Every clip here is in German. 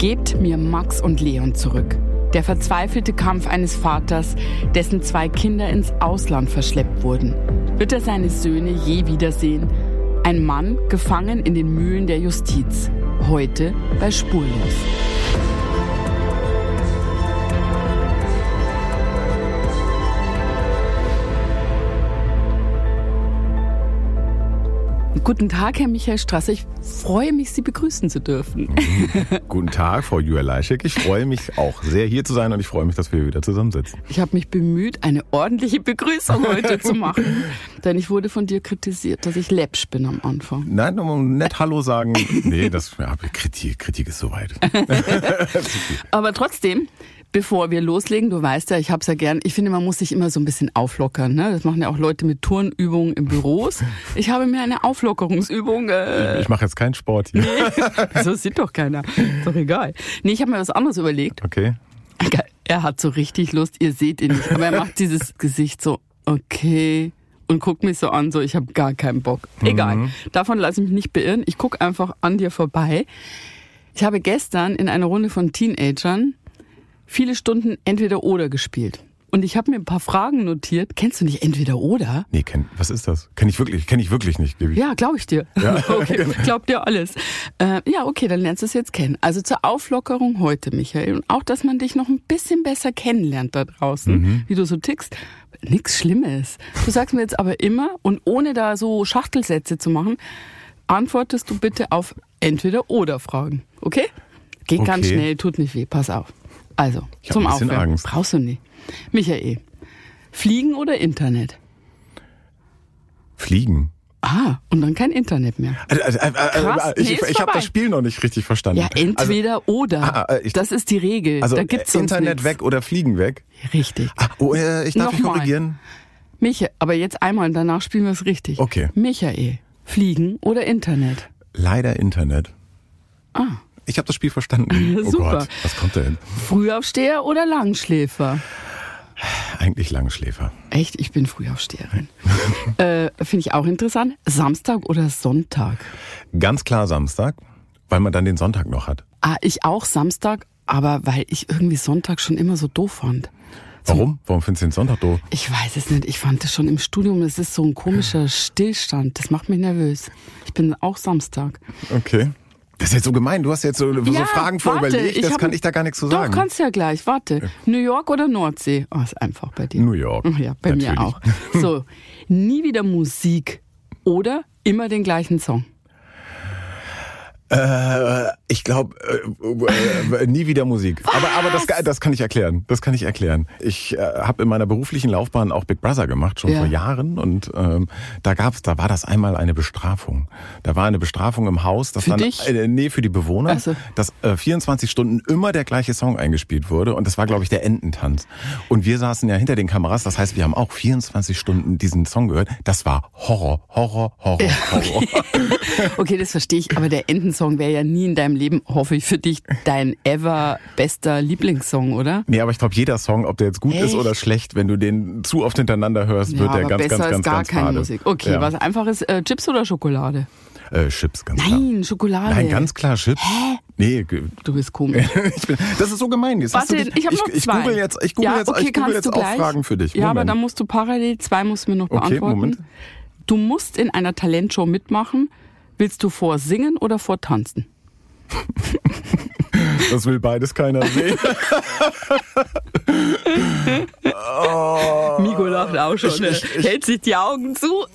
Gebt mir Max und Leon zurück. Der verzweifelte Kampf eines Vaters, dessen zwei Kinder ins Ausland verschleppt wurden. Wird er seine Söhne je wiedersehen? Ein Mann gefangen in den Mühlen der Justiz. Heute bei Spurlos. Guten Tag, Herr Michael Strasser. Ich freue mich, Sie begrüßen zu dürfen. Guten Tag, Frau Julia Leischek. Ich freue mich auch sehr, hier zu sein und ich freue mich, dass wir wieder zusammensitzen. Ich habe mich bemüht, eine ordentliche Begrüßung heute zu machen. Denn ich wurde von dir kritisiert, dass ich läppsch bin am Anfang. Nein, um nett Hallo sagen. Nee, das ja, Kritik, Kritik ist soweit. Aber trotzdem, Bevor wir loslegen, du weißt ja, ich hab's ja gern. Ich finde, man muss sich immer so ein bisschen auflockern. Ne? Das machen ja auch Leute mit Turnübungen im Büros. Ich habe mir eine Auflockerungsübung. Äh ich ich mache jetzt keinen Sport hier. Nee, so sieht doch keiner. Ist doch egal. Nee, ich habe mir was anderes überlegt. Okay. Er hat so richtig Lust. Ihr seht ihn nicht, aber er macht dieses Gesicht so okay und guckt mich so an, so ich habe gar keinen Bock. Egal. Mhm. Davon lasse ich mich nicht beirren. Ich gucke einfach an dir vorbei. Ich habe gestern in einer Runde von Teenagern viele Stunden entweder oder gespielt. Und ich habe mir ein paar Fragen notiert. Kennst du nicht entweder oder? Nee, kenn, was ist das? Kenn ich wirklich, kenn ich wirklich nicht. Ich. Ja, glaube ich dir. Ja. okay, glaub dir alles. Äh, ja, okay, dann lernst du es jetzt kennen. Also zur Auflockerung heute, Michael. Und auch, dass man dich noch ein bisschen besser kennenlernt da draußen, mhm. wie du so tickst. Nix Schlimmes. Du sagst mir jetzt aber immer und ohne da so Schachtelsätze zu machen, antwortest du bitte auf entweder oder Fragen. Okay? Geht okay. ganz schnell, tut nicht weh, pass auf. Also, ich zum Aufwärmen. Angst. Brauchst du nicht. Michael, Fliegen oder Internet? Fliegen. Ah, und dann kein Internet mehr. Also, also, also, Krass, ich, nee, ich habe das Spiel noch nicht richtig verstanden. Ja, entweder also, oder. Ah, ah, ich, das ist die Regel. Also da gibt's Internet nix. weg oder Fliegen weg. Richtig. Ah, oh, äh, ich darf mich korrigieren. Michael, aber jetzt einmal und danach spielen wir es richtig. Okay. Michael, Fliegen oder Internet? Leider Internet. Ah. Ich habe das Spiel verstanden. Oh Super. Gott, was kommt denn? Frühaufsteher oder Langschläfer? Eigentlich Langschläfer. Echt? Ich bin Frühaufsteherin. äh, Finde ich auch interessant. Samstag oder Sonntag? Ganz klar Samstag, weil man dann den Sonntag noch hat. Ah, ich auch Samstag, aber weil ich irgendwie Sonntag schon immer so doof fand. Warum? Warum findest du den Sonntag doof? Ich weiß es nicht. Ich fand es schon im Studium, es ist so ein komischer Stillstand. Das macht mich nervös. Ich bin auch Samstag. Okay. Das ist jetzt so gemein. Du hast jetzt so, so Fragen vorüberlegt. Das hab, kann ich da gar nichts zu sagen. Doch, kannst ja gleich. Warte. New York oder Nordsee? Oh, ist einfach bei dir. New York. Ja, bei Natürlich. mir auch. So, nie wieder Musik oder immer den gleichen Song. Äh, ich glaube, äh, äh, nie wieder Musik. Was? Aber, aber das, das kann ich erklären. Das kann ich erklären. Ich äh, habe in meiner beruflichen Laufbahn auch Big Brother gemacht, schon ja. vor Jahren. Und ähm, da gab's, da war das einmal eine Bestrafung. Da war eine Bestrafung im Haus, dass für dann, dich? Äh, nee, für die Bewohner, so. dass äh, 24 Stunden immer der gleiche Song eingespielt wurde. Und das war, glaube ich, der Ententanz. Und wir saßen ja hinter den Kameras. Das heißt, wir haben auch 24 Stunden diesen Song gehört. Das war Horror, Horror, Horror, ja, okay. Horror. okay, das verstehe ich. Aber der Entensong Song wäre ja nie in deinem Leben, hoffe ich, für dich dein ever bester Lieblingssong, oder? Nee, aber ich glaube, jeder Song, ob der jetzt gut Echt? ist oder schlecht, wenn du den zu oft hintereinander hörst, ja, wird der ganz, ganz, ganz, ist gar ganz keine fade. Musik. Okay, Ja. was einfaches, äh, Chips oder Schokolade? Äh, Chips, ganz Nein, klar. Schokolade. Nein, ganz klar Chips. Hä? Nee, Du bist komisch. ich bin, das ist so gemein. Jetzt Warte, dich, ich habe noch ich, zwei. google jetzt, ich google ja, jetzt, okay, ich google jetzt auch gleich? Fragen für dich. Ja, aber Moment. dann musst du parallel, zwei musst du mir noch Okay, beantworten. Moment. Du musst in einer Talentshow mitmachen. Willst du vor singen oder vor tanzen? Das will beides keiner sehen. oh, Migo lacht auch schon. ich- ne? ich- ich- Hält sich die Augen zu.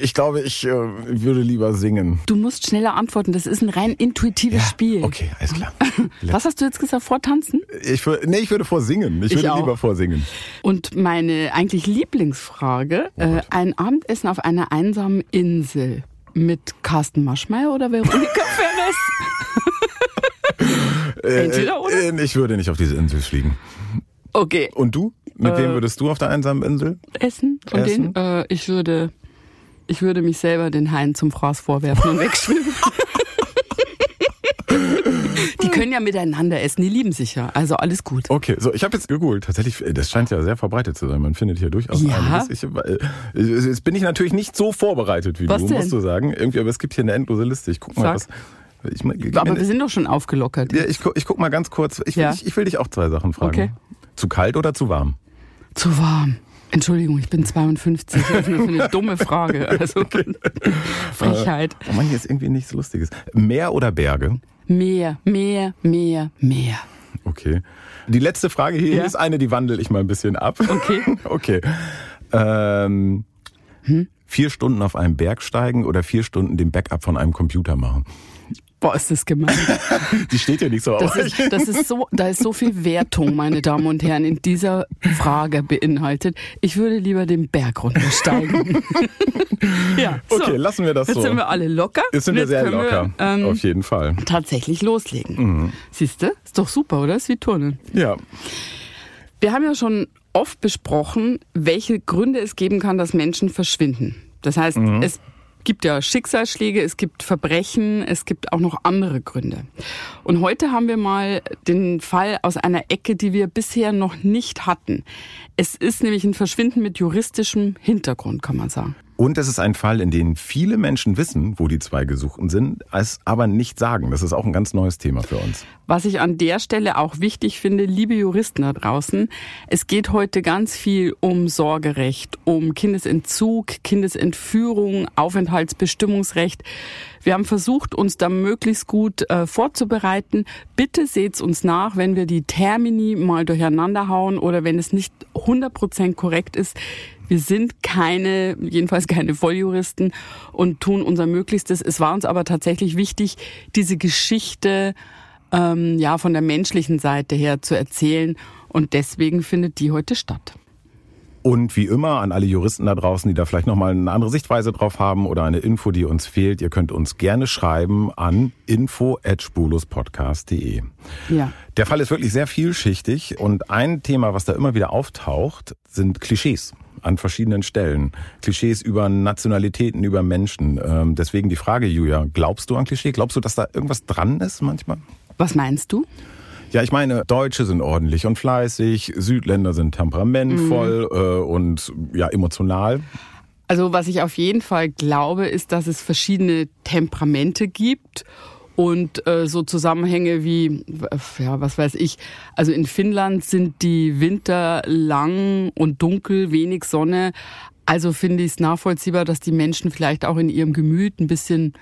Ich, glaube, ich äh, würde lieber singen. du musst schneller antworten. Das ist ein rein intuitives Spiel. Okay, alles klar. Was hast du jetzt gesagt? Vor tanzen? Ich, nee, ich würde vorsingen. Ich, Ich würde auch. lieber vorsingen. Und meine eigentlich Lieblingsfrage, Oh äh, ein Abendessen auf einer einsamen Insel mit Carsten Maschmeyer oder Veronika Ferres? Entweder oder? Äh, ich würde nicht auf diese Insel fliegen. Okay, Und du? Mit Äh, wem würdest du auf der einsamen Insel? Essen Essen? denen? Äh, ich würde, ich würde mich selber den Haien zum Fraß vorwerfen und wegschwimmen. Die können ja miteinander essen, die lieben sich ja, also alles gut. Okay, so ich habe jetzt gegoogelt. Tatsächlich, äh, das scheint ja sehr verbreitet zu sein. Man findet hier durchaus Ja? einiges. Ich, äh, jetzt bin ich natürlich nicht so vorbereitet wie Was du, denn? musst du sagen. Irgendwie, aber es gibt hier eine endlose Liste. Ich guck mal, Sag. was. Ich, ich, Aber wir sind doch schon aufgelockert. Ja, ich, ich guck mal ganz kurz. Ich, ja. ich, ich will dich auch zwei Sachen fragen. Okay. Zu kalt oder zu warm? Zu warm. Entschuldigung, ich bin 52. Das ist eine dumme Frage. Also, okay. Frechheit. Oh Mann, hier ist irgendwie nichts Lustiges. Meer oder Berge? Meer, Meer, Meer, Meer. Okay. Die letzte Frage hier ja? ist eine, die wandle ich mal ein bisschen ab. Okay. okay. Ähm, hm? Vier Stunden auf einem Berg steigen oder vier Stunden den Backup von einem Computer machen? Boah, ist das gemein. Die steht ja nicht so das ist, das ist so, da ist so viel Wertung, meine Damen und Herren, in dieser Frage beinhaltet. Ich würde lieber den Berg runtersteigen. ja, so. Okay, lassen wir das jetzt so. Jetzt sind wir alle locker. Jetzt sind wir sehr locker. Wir, ähm, auf jeden Fall. Tatsächlich loslegen. Mhm. Siehst du? Ist doch super, oder? Ist wie Turnen. Ja. Wir haben ja schon oft besprochen, welche Gründe es geben kann, dass Menschen verschwinden. Das heißt, mhm. es gibt ja Schicksalsschläge, es gibt Verbrechen, es gibt auch noch andere Gründe. Und heute haben wir mal den Fall aus einer Ecke, die wir bisher noch nicht hatten. Es ist nämlich ein Verschwinden mit juristischem Hintergrund, kann man sagen. Und es ist ein Fall, in dem viele Menschen wissen, wo die zwei Gesuchten sind, es aber nicht sagen. Das ist auch ein ganz neues Thema für uns. Was ich an der Stelle auch wichtig finde, liebe Juristen da draußen, es geht heute ganz viel um Sorgerecht, um Kindesentzug, Kindesentführung, Aufenthaltsbestimmungsrecht. Wir haben versucht, uns da möglichst gut äh, vorzubereiten. Bitte seht's uns nach, wenn wir die Termini mal durcheinander hauen oder wenn es nicht 100% korrekt ist. Wir sind keine, jedenfalls keine Volljuristen und tun unser Möglichstes. Es war uns aber tatsächlich wichtig, diese Geschichte ähm, ja von der menschlichen Seite her zu erzählen und deswegen findet die heute statt. Und wie immer an alle Juristen da draußen, die da vielleicht nochmal eine andere Sichtweise drauf haben oder eine Info, die uns fehlt, ihr könnt uns gerne schreiben an info@spuluspodcast.de. Ja. Der Fall ist wirklich sehr vielschichtig und ein Thema, was da immer wieder auftaucht, sind Klischees an verschiedenen Stellen. Klischees über Nationalitäten, über Menschen. Ähm, deswegen die Frage, Julia, glaubst du an Klischee? Glaubst du, dass da irgendwas dran ist manchmal? Was meinst du? Ja, ich meine, Deutsche sind ordentlich und fleißig, Südländer sind temperamentvoll mhm. äh, und ja, emotional. Also was ich auf jeden Fall glaube, ist, dass es verschiedene Temperamente gibt und äh, so Zusammenhänge wie, ja, was weiß ich, also in Finnland sind die Winter lang und dunkel, wenig Sonne. Also finde ich es nachvollziehbar, dass die Menschen vielleicht auch in ihrem Gemüt ein bisschen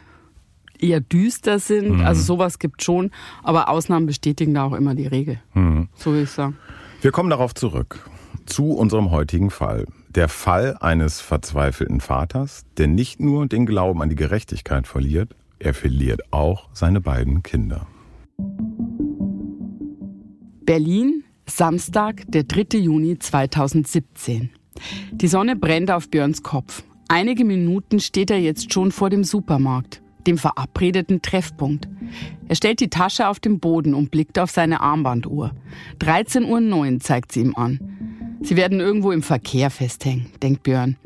eher düster sind. Mhm. Also sowas gibt schon, aber Ausnahmen bestätigen da auch immer die Regel. Mhm. So will ich sagen. Wir kommen darauf zurück. Zu unserem heutigen Fall. Der Fall eines verzweifelten Vaters, der nicht nur den Glauben an die Gerechtigkeit verliert, er verliert auch seine beiden Kinder. Berlin, Samstag, der 3. Juni 2017. Die Sonne brennt auf Björns Kopf. Einige Minuten steht er jetzt schon vor dem Supermarkt, dem verabredeten Treffpunkt. Er stellt die Tasche auf den Boden und blickt auf seine Armbanduhr. 13.09 Uhr zeigt sie ihm an. Sie werden irgendwo im Verkehr festhängen, denkt Björn.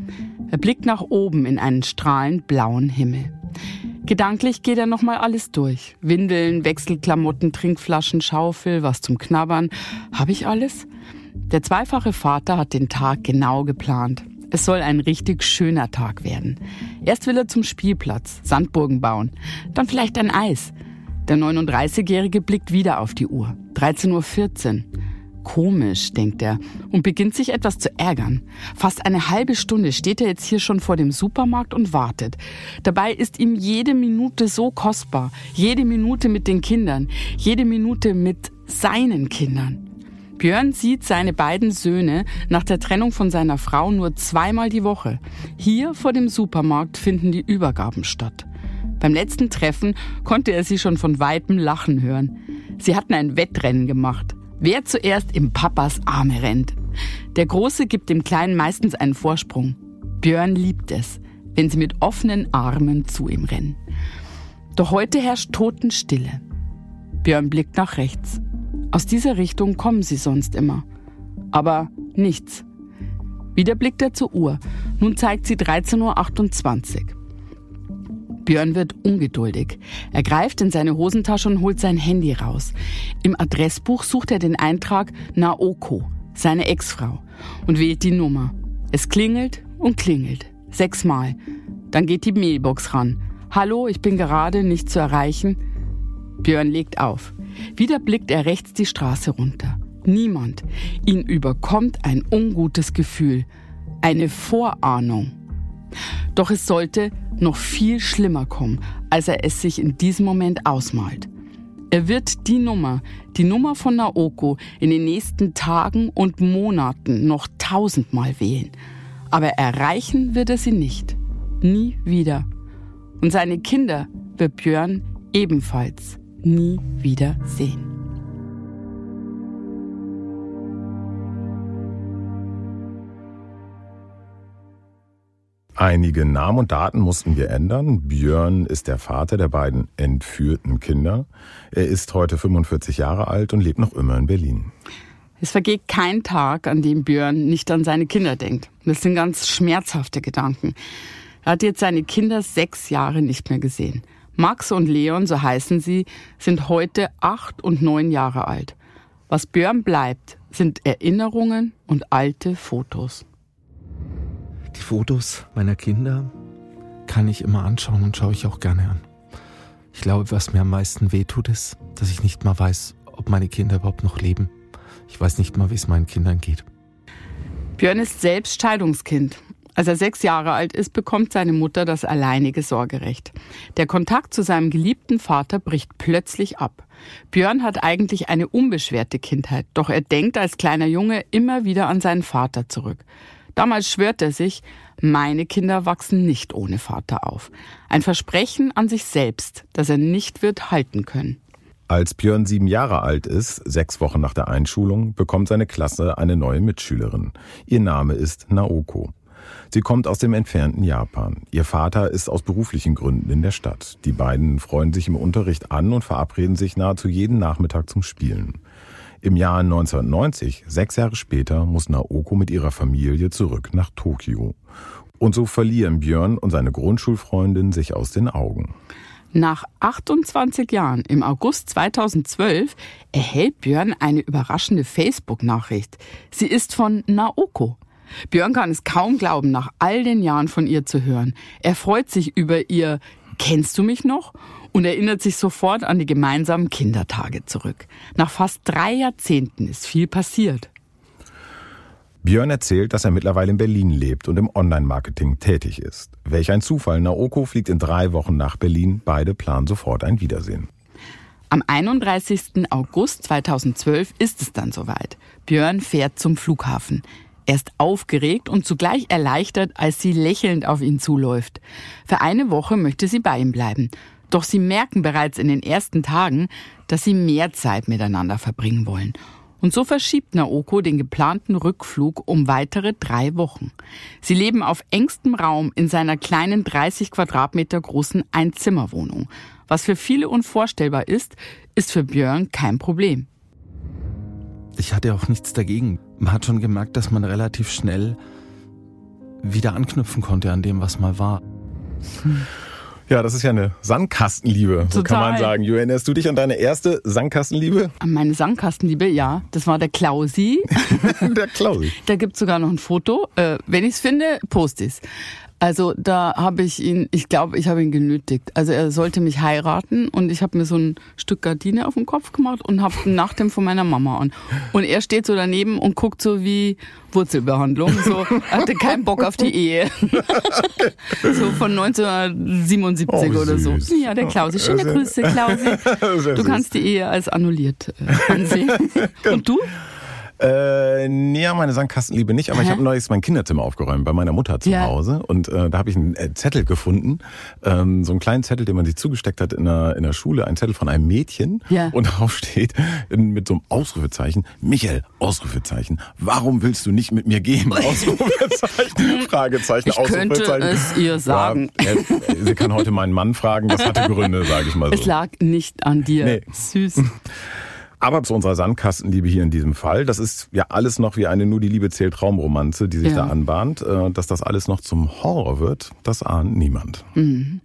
Er blickt nach oben in einen strahlend blauen Himmel. Gedanklich geht er nochmal alles durch. Windeln, Wechselklamotten, Trinkflaschen, Schaufel, was zum Knabbern. Habe ich alles? Der zweifache Vater hat den Tag genau geplant. Es soll ein richtig schöner Tag werden. Erst will er zum Spielplatz, Sandburgen bauen, dann vielleicht ein Eis. Der 39-Jährige blickt wieder auf die Uhr. 13.14 Uhr. Komisch, denkt er und beginnt sich etwas zu ärgern. Fast eine halbe Stunde steht er jetzt hier schon vor dem Supermarkt und wartet. Dabei ist ihm jede Minute so kostbar. Jede Minute mit den Kindern. Jede Minute mit seinen Kindern. Björn sieht seine beiden Söhne nach der Trennung von seiner Frau nur zweimal die Woche. Hier vor dem Supermarkt finden die Übergaben statt. Beim letzten Treffen konnte er sie schon von weitem lachen hören. Sie hatten ein Wettrennen gemacht. Wer zuerst im Papas Arme rennt. Der Große gibt dem Kleinen meistens einen Vorsprung. Björn liebt es, wenn sie mit offenen Armen zu ihm rennen. Doch heute herrscht Totenstille. Björn blickt nach rechts. Aus dieser Richtung kommen sie sonst immer. Aber nichts. Wieder blickt er zur Uhr. Nun zeigt sie 13.28 Uhr. Björn wird ungeduldig. Er greift in seine Hosentasche und holt sein Handy raus. Im Adressbuch sucht er den Eintrag Naoko, seine Ex-Frau, und wählt die Nummer. Es klingelt und klingelt. Sechsmal. Dann geht die Mailbox ran. Hallo, ich bin gerade nicht zu erreichen. Björn legt auf. Wieder blickt er rechts die Straße runter. Niemand. Ihn überkommt ein ungutes Gefühl. Eine Vorahnung. Doch es sollte noch viel schlimmer kommen, als er es sich in diesem Moment ausmalt. Er wird die Nummer, die Nummer von Naoko, in den nächsten Tagen und Monaten noch tausendmal wählen. Aber erreichen wird er sie nicht. Nie wieder. Und seine Kinder wird Björn ebenfalls nie wieder sehen. Einige Namen und Daten mussten wir ändern. Björn ist der Vater der beiden entführten Kinder. Er ist heute 45 Jahre alt und lebt noch immer in Berlin. Es vergeht kein Tag, an dem Björn nicht an seine Kinder denkt. Das sind ganz schmerzhafte Gedanken. Er hat jetzt seine Kinder sechs Jahre nicht mehr gesehen. Max und Leon, so heißen sie, sind heute acht und neun Jahre alt. Was Björn bleibt, sind Erinnerungen und alte Fotos. Fotos meiner Kinder kann ich immer anschauen und schaue ich auch gerne an. Ich glaube, was mir am meisten wehtut, ist, dass ich nicht mal weiß, ob meine Kinder überhaupt noch leben. Ich weiß nicht mal, wie es meinen Kindern geht. Björn ist selbst Scheidungskind. Als er sechs Jahre alt ist, bekommt seine Mutter das alleinige Sorgerecht. Der Kontakt zu seinem geliebten Vater bricht plötzlich ab. Björn hat eigentlich eine unbeschwerte Kindheit, doch er denkt als kleiner Junge immer wieder an seinen Vater zurück. Damals schwört er sich, meine Kinder wachsen nicht ohne Vater auf. Ein Versprechen an sich selbst, das er nicht wird halten können. Als Björn sieben Jahre alt ist, sechs Wochen nach der Einschulung, bekommt seine Klasse eine neue Mitschülerin. Ihr Name ist Naoko. Sie kommt aus dem entfernten Japan. Ihr Vater ist aus beruflichen Gründen in der Stadt. Die beiden freuen sich im Unterricht an und verabreden sich nahezu jeden Nachmittag zum Spielen. Im Jahr 1990, sechs Jahre später, muss Naoko mit ihrer Familie zurück nach Tokio. Und so verlieren Björn und seine Grundschulfreundin sich aus den Augen. Nach 28 Jahren, im August 2012, erhält Björn eine überraschende Facebook-Nachricht. Sie ist von Naoko. Björn kann es kaum glauben, nach all den Jahren von ihr zu hören. Er freut sich über ihr Kennst du mich noch? Und erinnert sich sofort an die gemeinsamen Kindertage zurück. Nach fast drei Jahrzehnten ist viel passiert. Björn erzählt, dass er mittlerweile in Berlin lebt und im Online-Marketing tätig ist. Welch ein Zufall. Naoko fliegt in drei Wochen nach Berlin. Beide planen sofort ein Wiedersehen. Am 31. August 2012 ist es dann soweit. Björn fährt zum Flughafen. Er ist aufgeregt und zugleich erleichtert, als sie lächelnd auf ihn zuläuft. Für eine Woche möchte sie bei ihm bleiben. Doch sie merken bereits in den ersten Tagen, dass sie mehr Zeit miteinander verbringen wollen. Und so verschiebt Naoko den geplanten Rückflug um weitere drei Wochen. Sie leben auf engstem Raum in seiner kleinen 30 Quadratmeter großen Einzimmerwohnung. Was für viele unvorstellbar ist, ist für Björn kein Problem. Ich hatte auch nichts dagegen. Man hat schon gemerkt, dass man relativ schnell wieder anknüpfen konnte an dem, was mal war. Hm. Ja, das ist ja eine Sandkastenliebe, so kann man sagen. Jo, erinnerst du dich an deine erste Sandkastenliebe? An meine Sandkastenliebe, ja. Das war der Klausi. der Klausi. Da gibt's sogar noch ein Foto. Äh, wenn ich's finde, post ich's. Also da habe ich ihn, ich glaube, ich habe ihn genötigt. Also er sollte mich heiraten und ich habe mir so ein Stück Gardine auf den Kopf gemacht und habe einen Nachthemd von meiner Mama an. Und er steht so daneben und guckt so wie Wurzelbehandlung. So hatte keinen Bock auf die Ehe. so von 1977 oh, oder so. Ja, der Klausi. Schöne Grüße, Klausi. Du kannst die Ehe als annulliert äh, ansehen. Und du? Äh, nee, meine Sandkastenliebe nicht, aber Hä? ich habe neulich mein Kinderzimmer aufgeräumt bei meiner Mutter zu ja. Hause und äh, da habe ich einen äh, Zettel gefunden, ähm, so einen kleinen Zettel, den man sich zugesteckt hat in der, in der Schule, ein Zettel von einem Mädchen ja. und darauf steht in, mit so einem Ausrufezeichen, Michael, Ausrufezeichen, warum willst du nicht mit mir gehen? Ausrufezeichen, Fragezeichen, ich Ausrufezeichen. könnte es ihr sagen. Ja, sie kann heute meinen Mann fragen, das hatte Gründe, sage ich mal so. Es lag nicht an dir. Nee. Süß. Aber zu unserer Sandkastenliebe hier in diesem Fall, das ist ja alles noch wie eine Nur die Liebe zählt Traumromanze, die sich ja. da anbahnt. Äh, dass das alles noch zum Horror wird, das ahnt niemand. Mhm.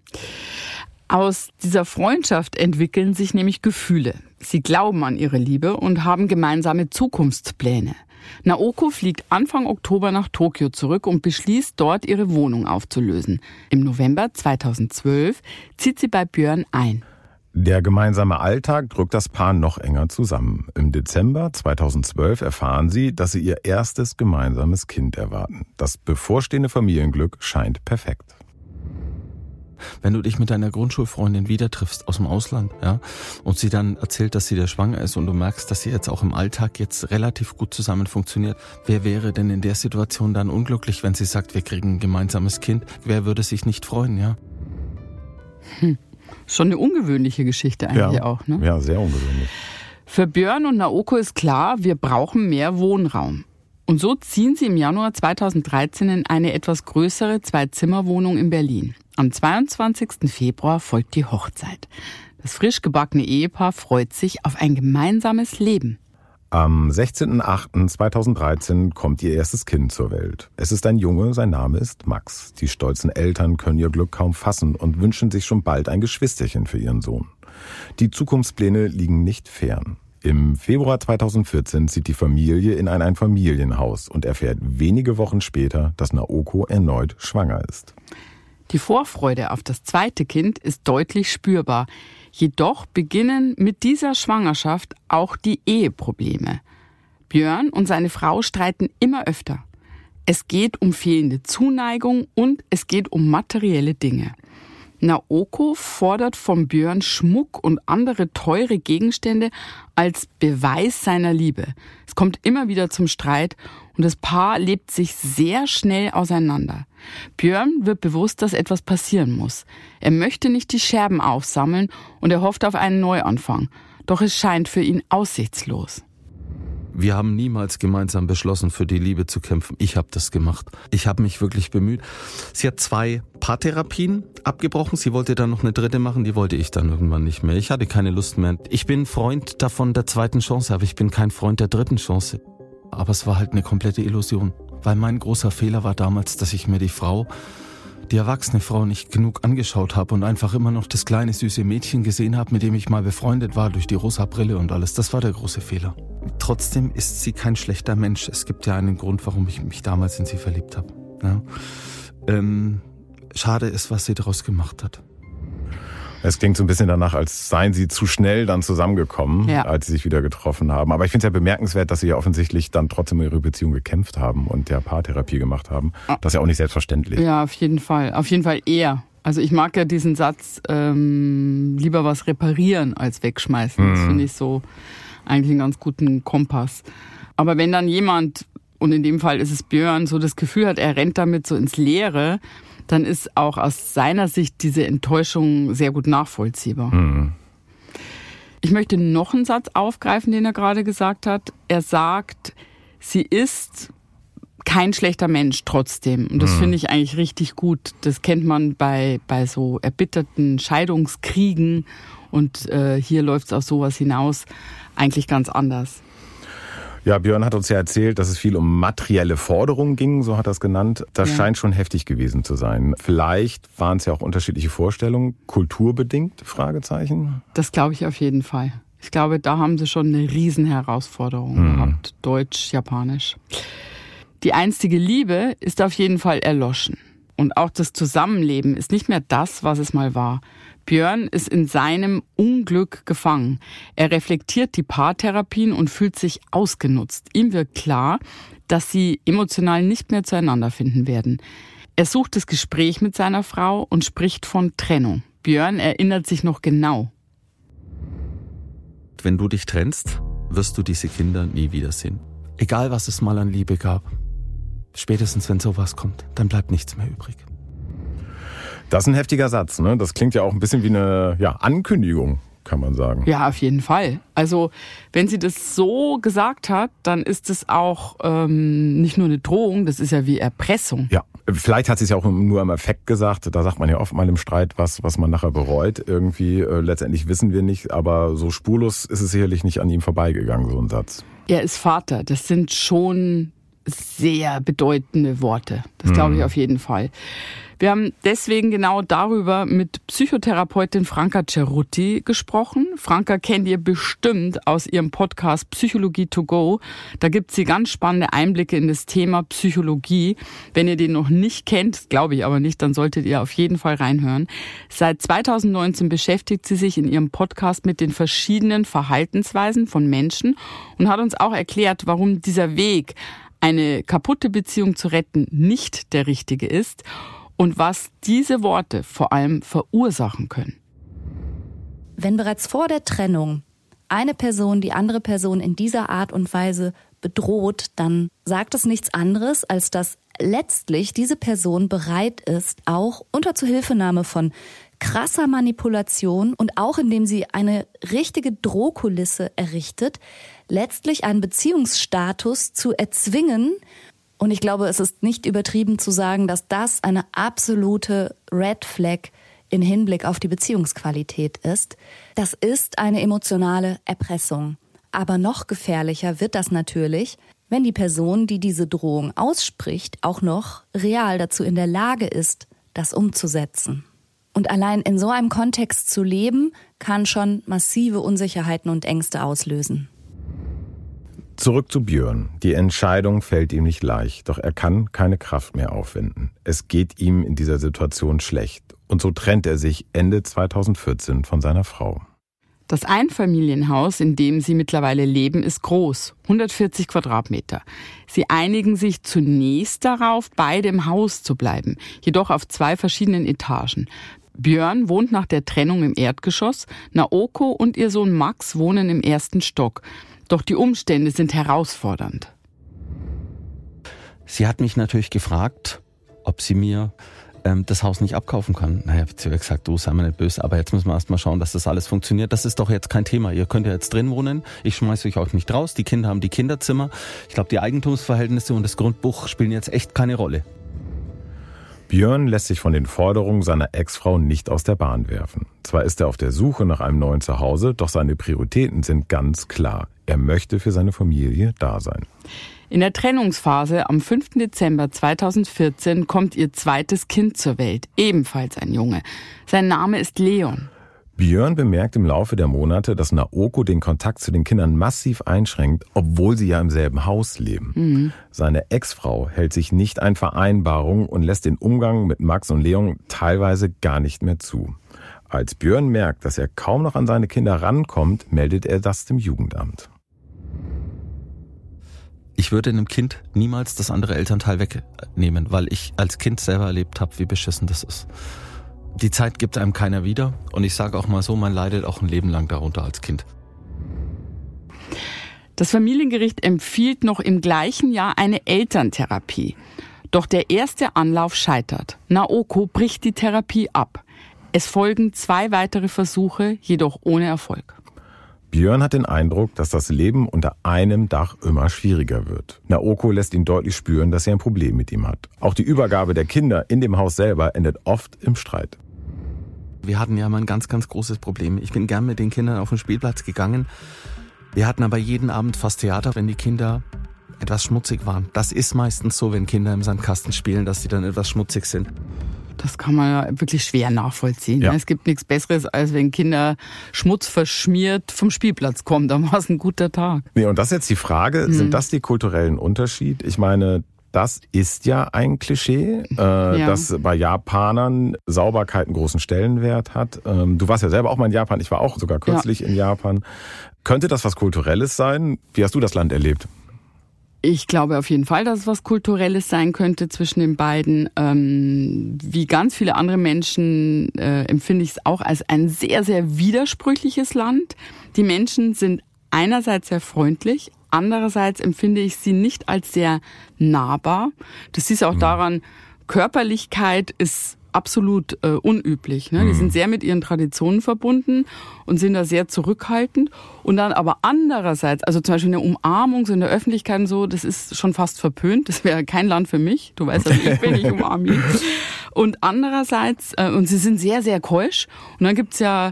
Aus dieser Freundschaft entwickeln sich nämlich Gefühle. Sie glauben an ihre Liebe und haben gemeinsame Zukunftspläne. Naoko fliegt Anfang Oktober nach Tokio zurück und beschließt, dort ihre Wohnung aufzulösen. Im November 2012 zieht sie bei Björn ein. Der gemeinsame Alltag drückt das Paar noch enger zusammen. Im Dezember 2012 erfahren sie, dass sie ihr erstes gemeinsames Kind erwarten. Das bevorstehende Familienglück scheint perfekt. Wenn du dich mit deiner Grundschulfreundin wieder triffst aus dem Ausland, ja, und sie dann erzählt, dass sie der schwanger ist und du merkst, dass sie jetzt auch im Alltag jetzt relativ gut zusammen funktioniert, wer wäre denn in der Situation dann unglücklich, wenn sie sagt, wir kriegen ein gemeinsames Kind? Wer würde sich nicht freuen, ja? Hm. Schon eine ungewöhnliche Geschichte eigentlich ja. auch, ne? Ja, sehr ungewöhnlich. Für Björn und Naoko ist klar, wir brauchen mehr Wohnraum. Und so ziehen sie im Januar 2013 in eine etwas größere Zwei-Zimmer-Wohnung in Berlin. Am 22. Februar folgt die Hochzeit. Das frisch gebackene Ehepaar freut sich auf ein gemeinsames Leben. Am 16.08.2013 kommt ihr erstes Kind zur Welt. Es ist ein Junge, sein Name ist Max. Die stolzen Eltern können ihr Glück kaum fassen und wünschen sich schon bald ein Geschwisterchen für ihren Sohn. Die Zukunftspläne liegen nicht fern. Im Februar 2014 zieht die Familie in ein Einfamilienhaus und erfährt wenige Wochen später, dass Naoko erneut schwanger ist. Die Vorfreude auf das zweite Kind ist deutlich spürbar. Jedoch beginnen mit dieser Schwangerschaft auch die Eheprobleme. Björn und seine Frau streiten immer öfter. Es geht um fehlende Zuneigung und es geht um materielle Dinge. Naoko fordert von Björn Schmuck und andere teure Gegenstände als Beweis seiner Liebe. Es kommt immer wieder zum Streit und das Paar lebt sich sehr schnell auseinander. Björn wird bewusst, dass etwas passieren muss. Er möchte nicht die Scherben aufsammeln und er hofft auf einen Neuanfang. Doch es scheint für ihn aussichtslos. Wir haben niemals gemeinsam beschlossen, für die Liebe zu kämpfen. Ich habe das gemacht. Ich habe mich wirklich bemüht. Sie hat zwei Paartherapien abgebrochen. Sie wollte dann noch eine dritte machen. Die wollte ich dann irgendwann nicht mehr. Ich hatte keine Lust mehr. Ich bin Freund davon der zweiten Chance, aber ich bin kein Freund der dritten Chance. Aber es war halt eine komplette Illusion. Weil mein großer Fehler war damals, dass ich mir die Frau, die erwachsene Frau nicht genug angeschaut habe und einfach immer noch das kleine süße Mädchen gesehen habe, mit dem ich mal befreundet war durch die rosa Brille und alles. Das war der große Fehler. Trotzdem ist sie kein schlechter Mensch. Es gibt ja einen Grund, warum ich mich damals in sie verliebt habe. Ja. Ähm, schade ist, was sie daraus gemacht hat. Es klingt so ein bisschen danach, als seien sie zu schnell dann zusammengekommen, ja. als sie sich wieder getroffen haben. Aber ich finde es ja bemerkenswert, dass sie ja offensichtlich dann trotzdem ihre Beziehung gekämpft haben und der Paartherapie gemacht haben. Ah. Das ist ja auch nicht selbstverständlich. Ja, auf jeden Fall. Auf jeden Fall eher. Also ich mag ja diesen Satz, ähm, lieber was reparieren als wegschmeißen. Das mhm. finde ich so eigentlich einen ganz guten Kompass. Aber wenn dann jemand, und in dem Fall ist es Björn, so das Gefühl hat, er rennt damit so ins Leere, dann ist auch aus seiner Sicht diese Enttäuschung sehr gut nachvollziehbar. Mhm. Ich möchte noch einen Satz aufgreifen, den er gerade gesagt hat. Er sagt, sie ist kein schlechter Mensch trotzdem. Und das mhm. finde ich eigentlich richtig gut. Das kennt man bei, bei so erbitterten Scheidungskriegen. Und äh, hier läuft es auf sowas hinaus eigentlich ganz anders. Ja, Björn hat uns ja erzählt, dass es viel um materielle Forderungen ging, so hat er es genannt. Das ja. scheint schon heftig gewesen zu sein. Vielleicht waren es ja auch unterschiedliche Vorstellungen, kulturbedingt, Fragezeichen? Das glaube ich auf jeden Fall. Ich glaube, da haben sie schon eine Riesenherausforderung hm. gehabt. Deutsch, Japanisch. Die einstige Liebe ist auf jeden Fall erloschen. Und auch das Zusammenleben ist nicht mehr das, was es mal war. Björn ist in seinem Unglück gefangen. Er reflektiert die Paartherapien und fühlt sich ausgenutzt. Ihm wird klar, dass sie emotional nicht mehr zueinander finden werden. Er sucht das Gespräch mit seiner Frau und spricht von Trennung. Björn erinnert sich noch genau. Wenn du dich trennst, wirst du diese Kinder nie wiedersehen. Egal, was es mal an Liebe gab. Spätestens, wenn sowas kommt, dann bleibt nichts mehr übrig. Das ist ein heftiger Satz, ne? Das klingt ja auch ein bisschen wie eine ja, Ankündigung, kann man sagen. Ja, auf jeden Fall. Also, wenn sie das so gesagt hat, dann ist es auch ähm, nicht nur eine Drohung, das ist ja wie Erpressung. Ja, vielleicht hat sie es ja auch nur im Effekt gesagt. Da sagt man ja oft mal im Streit was, was man nachher bereut. Irgendwie, äh, letztendlich wissen wir nicht, aber so spurlos ist es sicherlich nicht an ihm vorbeigegangen, so ein Satz. Er ist Vater. Das sind schon sehr bedeutende Worte. Das glaube ich mhm. auf jeden Fall. Wir haben deswegen genau darüber mit Psychotherapeutin Franka Cerutti gesprochen. Franka kennt ihr bestimmt aus ihrem Podcast Psychologie to go. Da gibt sie ganz spannende Einblicke in das Thema Psychologie. Wenn ihr den noch nicht kennt, glaube ich aber nicht, dann solltet ihr auf jeden Fall reinhören. Seit 2019 beschäftigt sie sich in ihrem Podcast mit den verschiedenen Verhaltensweisen von Menschen und hat uns auch erklärt, warum dieser Weg, eine kaputte Beziehung zu retten, nicht der richtige ist und was diese Worte vor allem verursachen können. Wenn bereits vor der Trennung eine Person die andere Person in dieser Art und Weise bedroht, dann sagt es nichts anderes, als dass letztlich diese Person bereit ist, auch unter Zuhilfenahme von krasser Manipulation und auch indem sie eine richtige Drohkulisse errichtet, letztlich einen Beziehungsstatus zu erzwingen, und ich glaube, es ist nicht übertrieben zu sagen, dass das eine absolute Red Flag in Hinblick auf die Beziehungsqualität ist. Das ist eine emotionale Erpressung. Aber noch gefährlicher wird das natürlich, wenn die Person, die diese Drohung ausspricht, auch noch real dazu in der Lage ist, das umzusetzen. Und allein in so einem Kontext zu leben, kann schon massive Unsicherheiten und Ängste auslösen. Zurück zu Björn. Die Entscheidung fällt ihm nicht leicht, doch er kann keine Kraft mehr aufwenden. Es geht ihm in dieser Situation schlecht. Und so trennt er sich Ende 2014 von seiner Frau. Das Einfamilienhaus, in dem sie mittlerweile leben, ist groß, 140 Quadratmeter. Sie einigen sich zunächst darauf, beide im Haus zu bleiben, jedoch auf zwei verschiedenen Etagen. Björn wohnt nach der Trennung im Erdgeschoss, Naoko und ihr Sohn Max wohnen im ersten Stock. Doch die Umstände sind herausfordernd. Sie hat mich natürlich gefragt, ob sie mir ähm, das Haus nicht abkaufen kann. Naja, sie hat gesagt, du sei mir nicht böse, aber jetzt müssen wir erstmal schauen, dass das alles funktioniert. Das ist doch jetzt kein Thema. Ihr könnt ja jetzt drin wohnen. Ich schmeiße euch auch nicht raus. Die Kinder haben die Kinderzimmer. Ich glaube, die Eigentumsverhältnisse und das Grundbuch spielen jetzt echt keine Rolle. Björn lässt sich von den Forderungen seiner Ex-Frau nicht aus der Bahn werfen. Zwar ist er auf der Suche nach einem neuen Zuhause, doch seine Prioritäten sind ganz klar. Er möchte für seine Familie da sein. In der Trennungsphase am 5. Dezember 2014 kommt ihr zweites Kind zur Welt, ebenfalls ein Junge. Sein Name ist Leon. Björn bemerkt im Laufe der Monate, dass Naoko den Kontakt zu den Kindern massiv einschränkt, obwohl sie ja im selben Haus leben. Mhm. Seine Ex-Frau hält sich nicht an Vereinbarungen und lässt den Umgang mit Max und Leon teilweise gar nicht mehr zu. Als Björn merkt, dass er kaum noch an seine Kinder rankommt, meldet er das dem Jugendamt. Ich würde einem Kind niemals das andere Elternteil wegnehmen, weil ich als Kind selber erlebt habe, wie beschissen das ist die Zeit gibt einem keiner wieder. Und ich sage auch mal so, man leidet auch ein Leben lang darunter als Kind. Das Familiengericht empfiehlt noch im gleichen Jahr eine Elterntherapie. Doch der erste Anlauf scheitert. Naoko bricht die Therapie ab. Es folgen zwei weitere Versuche, jedoch ohne Erfolg. Björn hat den Eindruck, dass das Leben unter einem Dach immer schwieriger wird. Naoko lässt ihn deutlich spüren, dass er ein Problem mit ihm hat. Auch die Übergabe der Kinder in dem Haus selber endet oft im Streit. Wir hatten ja mal ein ganz, ganz großes Problem. Ich bin gern mit den Kindern auf den Spielplatz gegangen. Wir hatten aber jeden Abend fast Theater, wenn die Kinder etwas schmutzig waren. Das ist meistens so, wenn Kinder im Sandkasten spielen, dass sie dann etwas schmutzig sind. Das kann man ja wirklich schwer nachvollziehen. Ja. Es gibt nichts Besseres, als wenn Kinder Schmutz verschmiert vom Spielplatz kommen. Dann war es ein guter Tag. Nee, und das ist jetzt die Frage, mhm. sind das die kulturellen Unterschiede? Ich meine, das ist ja ein Klischee, äh, ja. dass bei Japanern Sauberkeit einen großen Stellenwert hat. Ähm, du warst ja selber auch mal in Japan, ich war auch sogar kürzlich ja. in Japan. Könnte das was Kulturelles sein? Wie hast du das Land erlebt? Ich glaube auf jeden Fall, dass es was Kulturelles sein könnte zwischen den beiden. Ähm, wie ganz viele andere Menschen äh, empfinde ich es auch als ein sehr, sehr widersprüchliches Land. Die Menschen sind einerseits sehr freundlich, Andererseits empfinde ich sie nicht als sehr nahbar. Das ist auch mhm. daran, Körperlichkeit ist absolut äh, unüblich. Ne? Mhm. Die sind sehr mit ihren Traditionen verbunden und sind da sehr zurückhaltend. Und dann aber andererseits, also zum Beispiel eine Umarmung so in der Öffentlichkeit und so, das ist schon fast verpönt. Das wäre kein Land für mich. Du weißt, also ich bin nicht umarme Und andererseits, äh, und sie sind sehr, sehr keusch. Und dann gibt's ja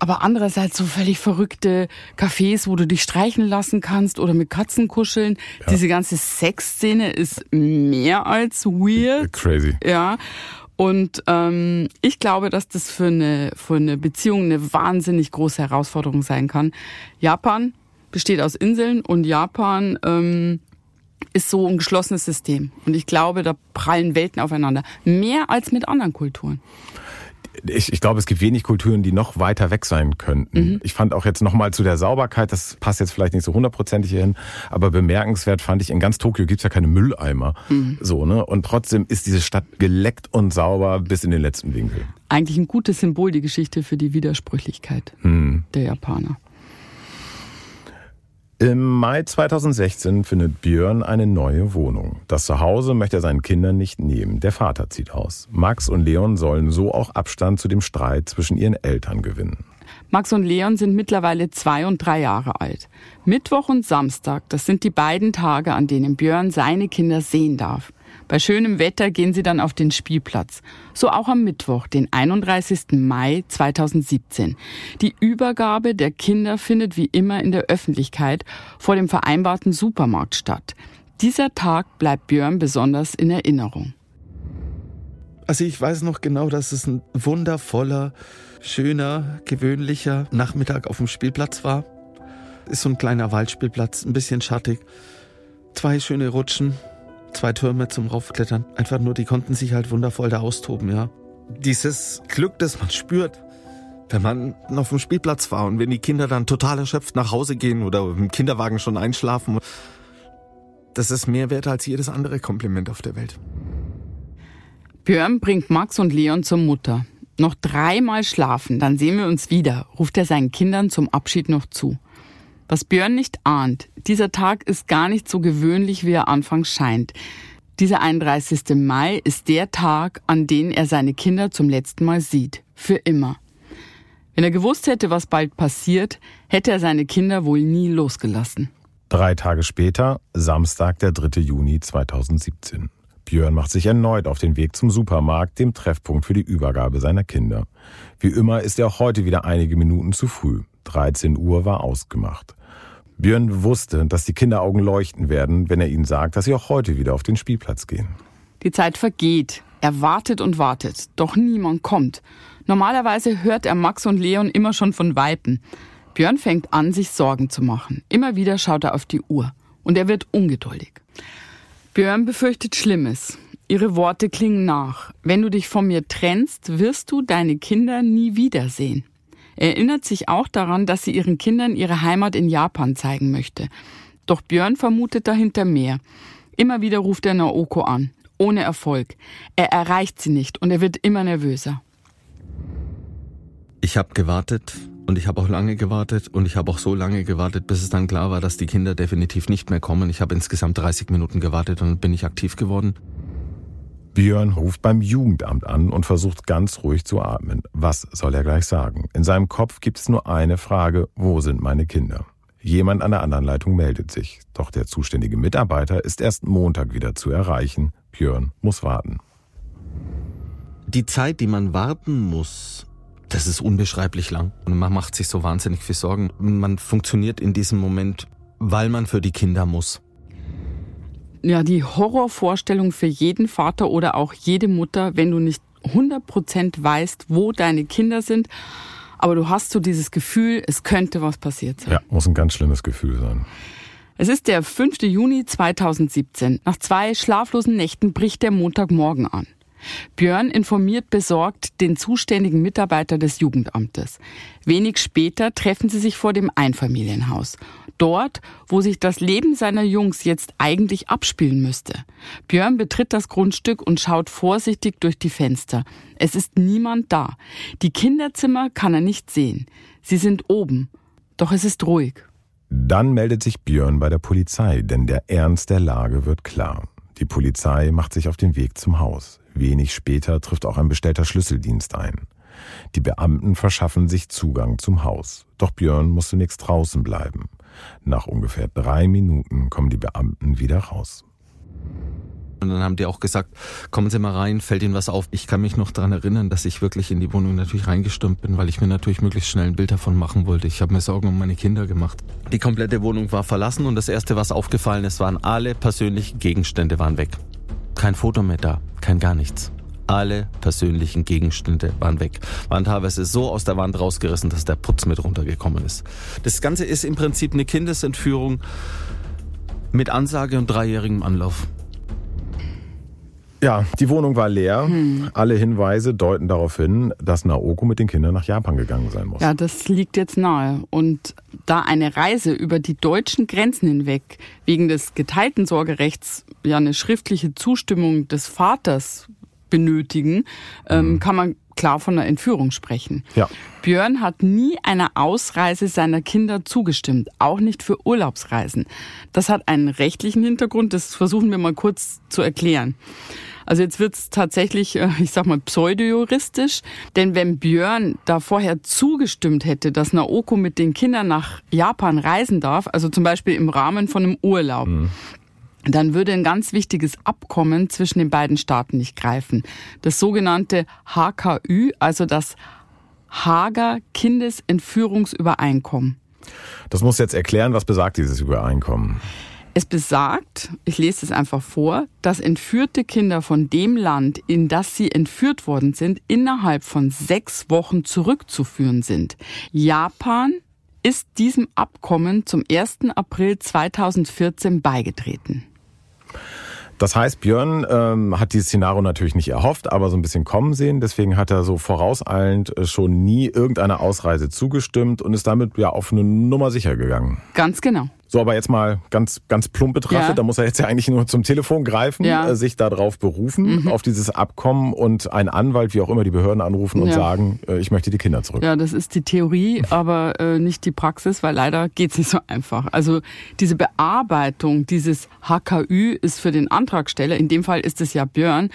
aber andererseits so völlig verrückte Cafés, wo du dich streichen lassen kannst oder mit Katzen kuscheln. Ja. Diese ganze Sexszene ist mehr als weird. Crazy. Ja. Und ähm, ich glaube, dass das für eine, für eine Beziehung eine wahnsinnig große Herausforderung sein kann. Japan besteht aus Inseln und Japan ähm, ist so ein geschlossenes System. Und ich glaube, da prallen Welten aufeinander. Mehr als mit anderen Kulturen ich, ich glaube, es gibt wenig Kulturen, die noch weiter weg sein könnten. Mhm. Ich fand auch jetzt nochmal zu der Sauberkeit, das passt jetzt vielleicht nicht so hundertprozentig hin, aber bemerkenswert fand ich, in ganz Tokio gibt's ja keine Mülleimer. Mhm. So, ne? Und trotzdem ist diese Stadt geleckt und sauber bis in den letzten Winkel. Eigentlich ein gutes Symbol, die Geschichte für die Widersprüchlichkeit mhm. der Japaner. Im Mai 2016 findet Björn eine neue Wohnung. Das Zuhause möchte er seinen Kindern nicht nehmen. Der Vater zieht aus. Max und Leon sollen so auch Abstand zu dem Streit zwischen ihren Eltern gewinnen. Max und Leon sind mittlerweile zwei und drei Jahre alt. Mittwoch und Samstag, das sind die beiden Tage, an denen Björn seine Kinder sehen darf. Bei schönem Wetter gehen sie dann auf den Spielplatz. So auch am Mittwoch, den 31. Mai 2017. Die Übergabe der Kinder findet wie immer in der Öffentlichkeit vor dem vereinbarten Supermarkt statt. Dieser Tag bleibt Björn besonders in Erinnerung. Also ich weiß noch genau, dass es ein wundervoller, schöner, gewöhnlicher Nachmittag auf dem Spielplatz war. Ist so ein kleiner Waldspielplatz, ein bisschen schattig. Zwei schöne Rutschen, zwei Türme zum Raufklettern. Einfach nur, die konnten sich halt wundervoll da austoben, ja. Dieses Glück, das man spürt, wenn man auf dem Spielplatz war und wenn die Kinder dann total erschöpft nach Hause gehen oder im Kinderwagen schon einschlafen, das ist mehr wert als jedes andere Kompliment auf der Welt. Björn bringt Max und Leon zur Mutter. Noch dreimal schlafen, dann sehen wir uns wieder, ruft er seinen Kindern zum Abschied noch zu. Was Björn nicht ahnt, dieser Tag ist gar nicht so gewöhnlich, wie er anfangs scheint. Dieser 31. Mai ist der Tag, an dem er seine Kinder zum letzten Mal sieht. Für immer. Wenn er gewusst hätte, was bald passiert, hätte er seine Kinder wohl nie losgelassen. Drei Tage später, Samstag, der 3. Juni 2017. Björn macht sich erneut auf den Weg zum Supermarkt, dem Treffpunkt für die Übergabe seiner Kinder. Wie immer ist er auch heute wieder einige Minuten zu früh. 13 Uhr war ausgemacht. Björn wusste, dass die Kinderaugen leuchten werden, wenn er ihnen sagt, dass sie auch heute wieder auf den Spielplatz gehen. Die Zeit vergeht. Er wartet und wartet, doch niemand kommt. Normalerweise hört er Max und Leon immer schon von Weitem. Björn fängt an, sich Sorgen zu machen. Immer wieder schaut er auf die Uhr. Und er wird ungeduldig. Björn befürchtet Schlimmes. Ihre Worte klingen nach. Wenn du dich von mir trennst, wirst du deine Kinder nie wiedersehen. Er erinnert sich auch daran, dass sie ihren Kindern ihre Heimat in Japan zeigen möchte. Doch Björn vermutet dahinter mehr. Immer wieder ruft er Naoko an. Ohne Erfolg. Er erreicht sie nicht und er wird immer nervöser. Ich habe gewartet und ich habe auch lange gewartet und ich habe auch so lange gewartet, bis es dann klar war, dass die Kinder definitiv nicht mehr kommen. Ich habe insgesamt 30 Minuten gewartet und bin ich aktiv geworden. Björn ruft beim Jugendamt an und versucht ganz ruhig zu atmen. Was soll er gleich sagen? In seinem Kopf gibt es nur eine Frage, wo sind meine Kinder? Jemand an der anderen Leitung meldet sich. Doch der zuständige Mitarbeiter ist erst Montag wieder zu erreichen. Björn muss warten. Die Zeit, die man warten muss, das ist unbeschreiblich lang. Und man macht sich so wahnsinnig viel Sorgen. Man funktioniert in diesem Moment, weil man für die Kinder muss ja die Horrorvorstellung für jeden Vater oder auch jede Mutter, wenn du nicht 100% weißt, wo deine Kinder sind, aber du hast so dieses Gefühl, es könnte was passiert sein. Ja, muss ein ganz schlimmes Gefühl sein. Es ist der 5. Juni 2017. Nach zwei schlaflosen Nächten bricht der Montagmorgen an. Björn informiert besorgt den zuständigen Mitarbeiter des Jugendamtes. Wenig später treffen sie sich vor dem Einfamilienhaus. Dort, wo sich das Leben seiner Jungs jetzt eigentlich abspielen müsste. Björn betritt das Grundstück und schaut vorsichtig durch die Fenster. Es ist niemand da. Die Kinderzimmer kann er nicht sehen. Sie sind oben. Doch es ist ruhig. Dann meldet sich Björn bei der Polizei, denn der Ernst der Lage wird klar. Die Polizei macht sich auf den Weg zum Haus. Wenig später trifft auch ein bestellter Schlüsseldienst ein. Die Beamten verschaffen sich Zugang zum Haus. Doch Björn muss zunächst draußen bleiben. Nach ungefähr drei Minuten kommen die Beamten wieder raus. Und dann haben die auch gesagt, kommen Sie mal rein, fällt Ihnen was auf. Ich kann mich noch daran erinnern, dass ich wirklich in die Wohnung natürlich reingestürmt bin, weil ich mir natürlich möglichst schnell ein Bild davon machen wollte. Ich habe mir Sorgen um meine Kinder gemacht. Die komplette Wohnung war verlassen und das Erste, was aufgefallen ist, waren alle persönlichen Gegenstände waren weg. Kein Foto mehr da, kein gar nichts. Alle persönlichen Gegenstände waren weg. Waren teilweise so aus der Wand rausgerissen, dass der Putz mit runtergekommen ist. Das Ganze ist im Prinzip eine Kindesentführung mit Ansage und dreijährigem Anlauf. Ja, die Wohnung war leer. Hm. Alle Hinweise deuten darauf hin, dass Naoko mit den Kindern nach Japan gegangen sein muss. Ja, das liegt jetzt nahe. Und da eine Reise über die deutschen Grenzen hinweg wegen des geteilten Sorgerechts ja eine schriftliche Zustimmung des Vaters benötigen, ähm, mhm. kann man klar von einer Entführung sprechen. Ja. Björn hat nie einer Ausreise seiner Kinder zugestimmt, auch nicht für Urlaubsreisen. Das hat einen rechtlichen Hintergrund, das versuchen wir mal kurz zu erklären. Also jetzt wird's tatsächlich, äh, ich sag mal, pseudojuristisch. Denn wenn Björn da vorher zugestimmt hätte, dass Naoko mit den Kindern nach Japan reisen darf, also zum Beispiel im Rahmen von einem Urlaub, mhm dann würde ein ganz wichtiges Abkommen zwischen den beiden Staaten nicht greifen. Das sogenannte HKÜ, also das Hager Kindesentführungsübereinkommen. Das muss jetzt erklären, was besagt dieses Übereinkommen? Es besagt, ich lese es einfach vor, dass entführte Kinder von dem Land, in das sie entführt worden sind, innerhalb von sechs Wochen zurückzuführen sind. Japan ist diesem Abkommen zum 1. April 2014 beigetreten. Das heißt, Björn ähm, hat dieses Szenario natürlich nicht erhofft, aber so ein bisschen kommen sehen. Deswegen hat er so vorauseilend äh, schon nie irgendeiner Ausreise zugestimmt und ist damit ja auf eine Nummer sicher gegangen. Ganz genau. So, aber jetzt mal ganz, ganz plump betrachtet, ja. da muss er jetzt ja eigentlich nur zum Telefon greifen, ja. äh, sich darauf berufen, mhm. auf dieses Abkommen und einen Anwalt, wie auch immer, die Behörden anrufen und ja. sagen, äh, ich möchte die Kinder zurück. Ja, das ist die Theorie, aber äh, nicht die Praxis, weil leider geht's nicht so einfach. Also diese Bearbeitung dieses HKÜ ist für den Antragsteller, in dem Fall ist es ja Björn,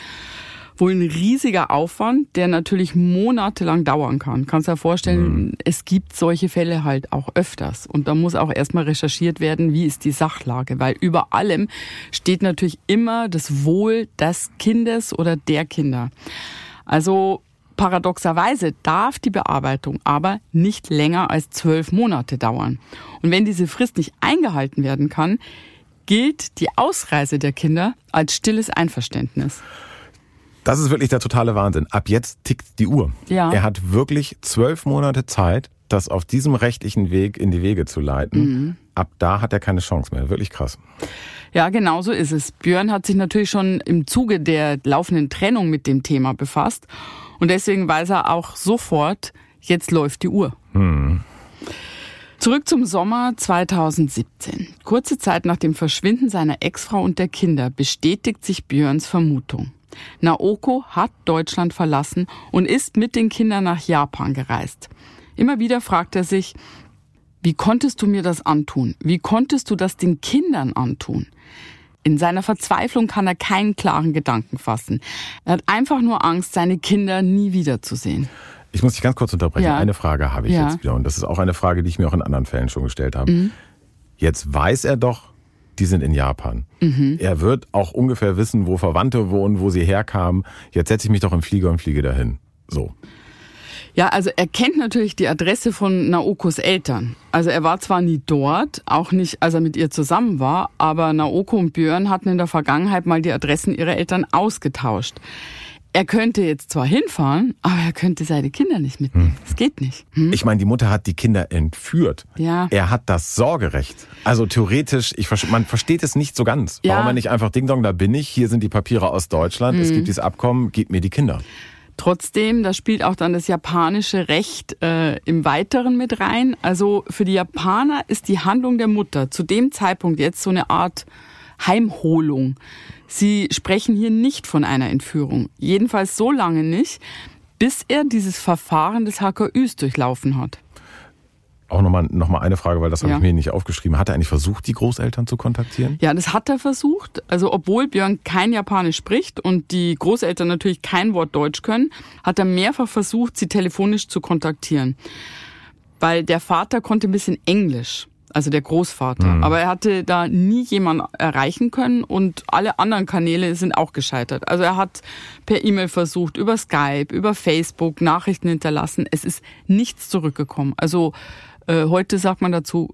wohl ein riesiger Aufwand, der natürlich monatelang dauern kann. Kannst dir vorstellen, mhm. es gibt solche Fälle halt auch öfters. Und da muss auch erstmal recherchiert werden, wie ist die Sachlage. Weil über allem steht natürlich immer das Wohl des Kindes oder der Kinder. Also Paradoxerweise darf die Bearbeitung aber nicht länger als zwölf Monate dauern. Und wenn diese Frist nicht eingehalten werden kann, gilt die Ausreise der Kinder als stilles Einverständnis. Das ist wirklich der totale Wahnsinn. Ab jetzt tickt die Uhr. Ja. Er hat wirklich zwölf Monate Zeit, das auf diesem rechtlichen Weg in die Wege zu leiten. Mhm. Ab da hat er keine Chance mehr. Wirklich krass. Ja, genau so ist es. Björn hat sich natürlich schon im Zuge der laufenden Trennung mit dem Thema befasst. Und deswegen weiß er auch sofort, jetzt läuft die Uhr. Mhm. Zurück zum Sommer 2017. Kurze Zeit nach dem Verschwinden seiner Ex-Frau und der Kinder bestätigt sich Björns Vermutung. Naoko hat Deutschland verlassen und ist mit den Kindern nach Japan gereist. Immer wieder fragt er sich, wie konntest du mir das antun? Wie konntest du das den Kindern antun? In seiner Verzweiflung kann er keinen klaren Gedanken fassen. Er hat einfach nur Angst, seine Kinder nie wiederzusehen. Ich muss dich ganz kurz unterbrechen. Ja. Eine Frage habe ich ja. jetzt wieder. Und das ist auch eine Frage, die ich mir auch in anderen Fällen schon gestellt habe. Mhm. Jetzt weiß er doch, die sind in Japan. Mhm. Er wird auch ungefähr wissen, wo Verwandte wohnen, wo sie herkamen. Jetzt setze ich mich doch im Flieger und fliege dahin. So. Ja, also er kennt natürlich die Adresse von Naokos Eltern. Also er war zwar nie dort, auch nicht, als er mit ihr zusammen war, aber Naoko und Björn hatten in der Vergangenheit mal die Adressen ihrer Eltern ausgetauscht er könnte jetzt zwar hinfahren, aber er könnte seine Kinder nicht mitnehmen. Hm. Das geht nicht. Hm? Ich meine, die Mutter hat die Kinder entführt. Ja. Er hat das Sorgerecht. Also theoretisch, ich, man versteht es nicht so ganz. Ja. Warum er nicht einfach Ding Dong, da bin ich, hier sind die Papiere aus Deutschland, hm. es gibt dieses Abkommen, gib mir die Kinder. Trotzdem, da spielt auch dann das japanische Recht äh, im Weiteren mit rein. Also für die Japaner ist die Handlung der Mutter zu dem Zeitpunkt jetzt so eine Art Heimholung. Sie sprechen hier nicht von einer Entführung. Jedenfalls so lange nicht, bis er dieses Verfahren des HKÜs durchlaufen hat. Auch nochmal noch mal eine Frage, weil das habe ja. ich mir nicht aufgeschrieben. Hat er eigentlich versucht, die Großeltern zu kontaktieren? Ja, das hat er versucht. Also obwohl Björn kein Japanisch spricht und die Großeltern natürlich kein Wort Deutsch können, hat er mehrfach versucht, sie telefonisch zu kontaktieren. Weil der Vater konnte ein bisschen Englisch. Also der Großvater. Mhm. Aber er hatte da nie jemanden erreichen können und alle anderen Kanäle sind auch gescheitert. Also er hat per E-Mail versucht, über Skype, über Facebook Nachrichten hinterlassen. Es ist nichts zurückgekommen. Also äh, heute sagt man dazu,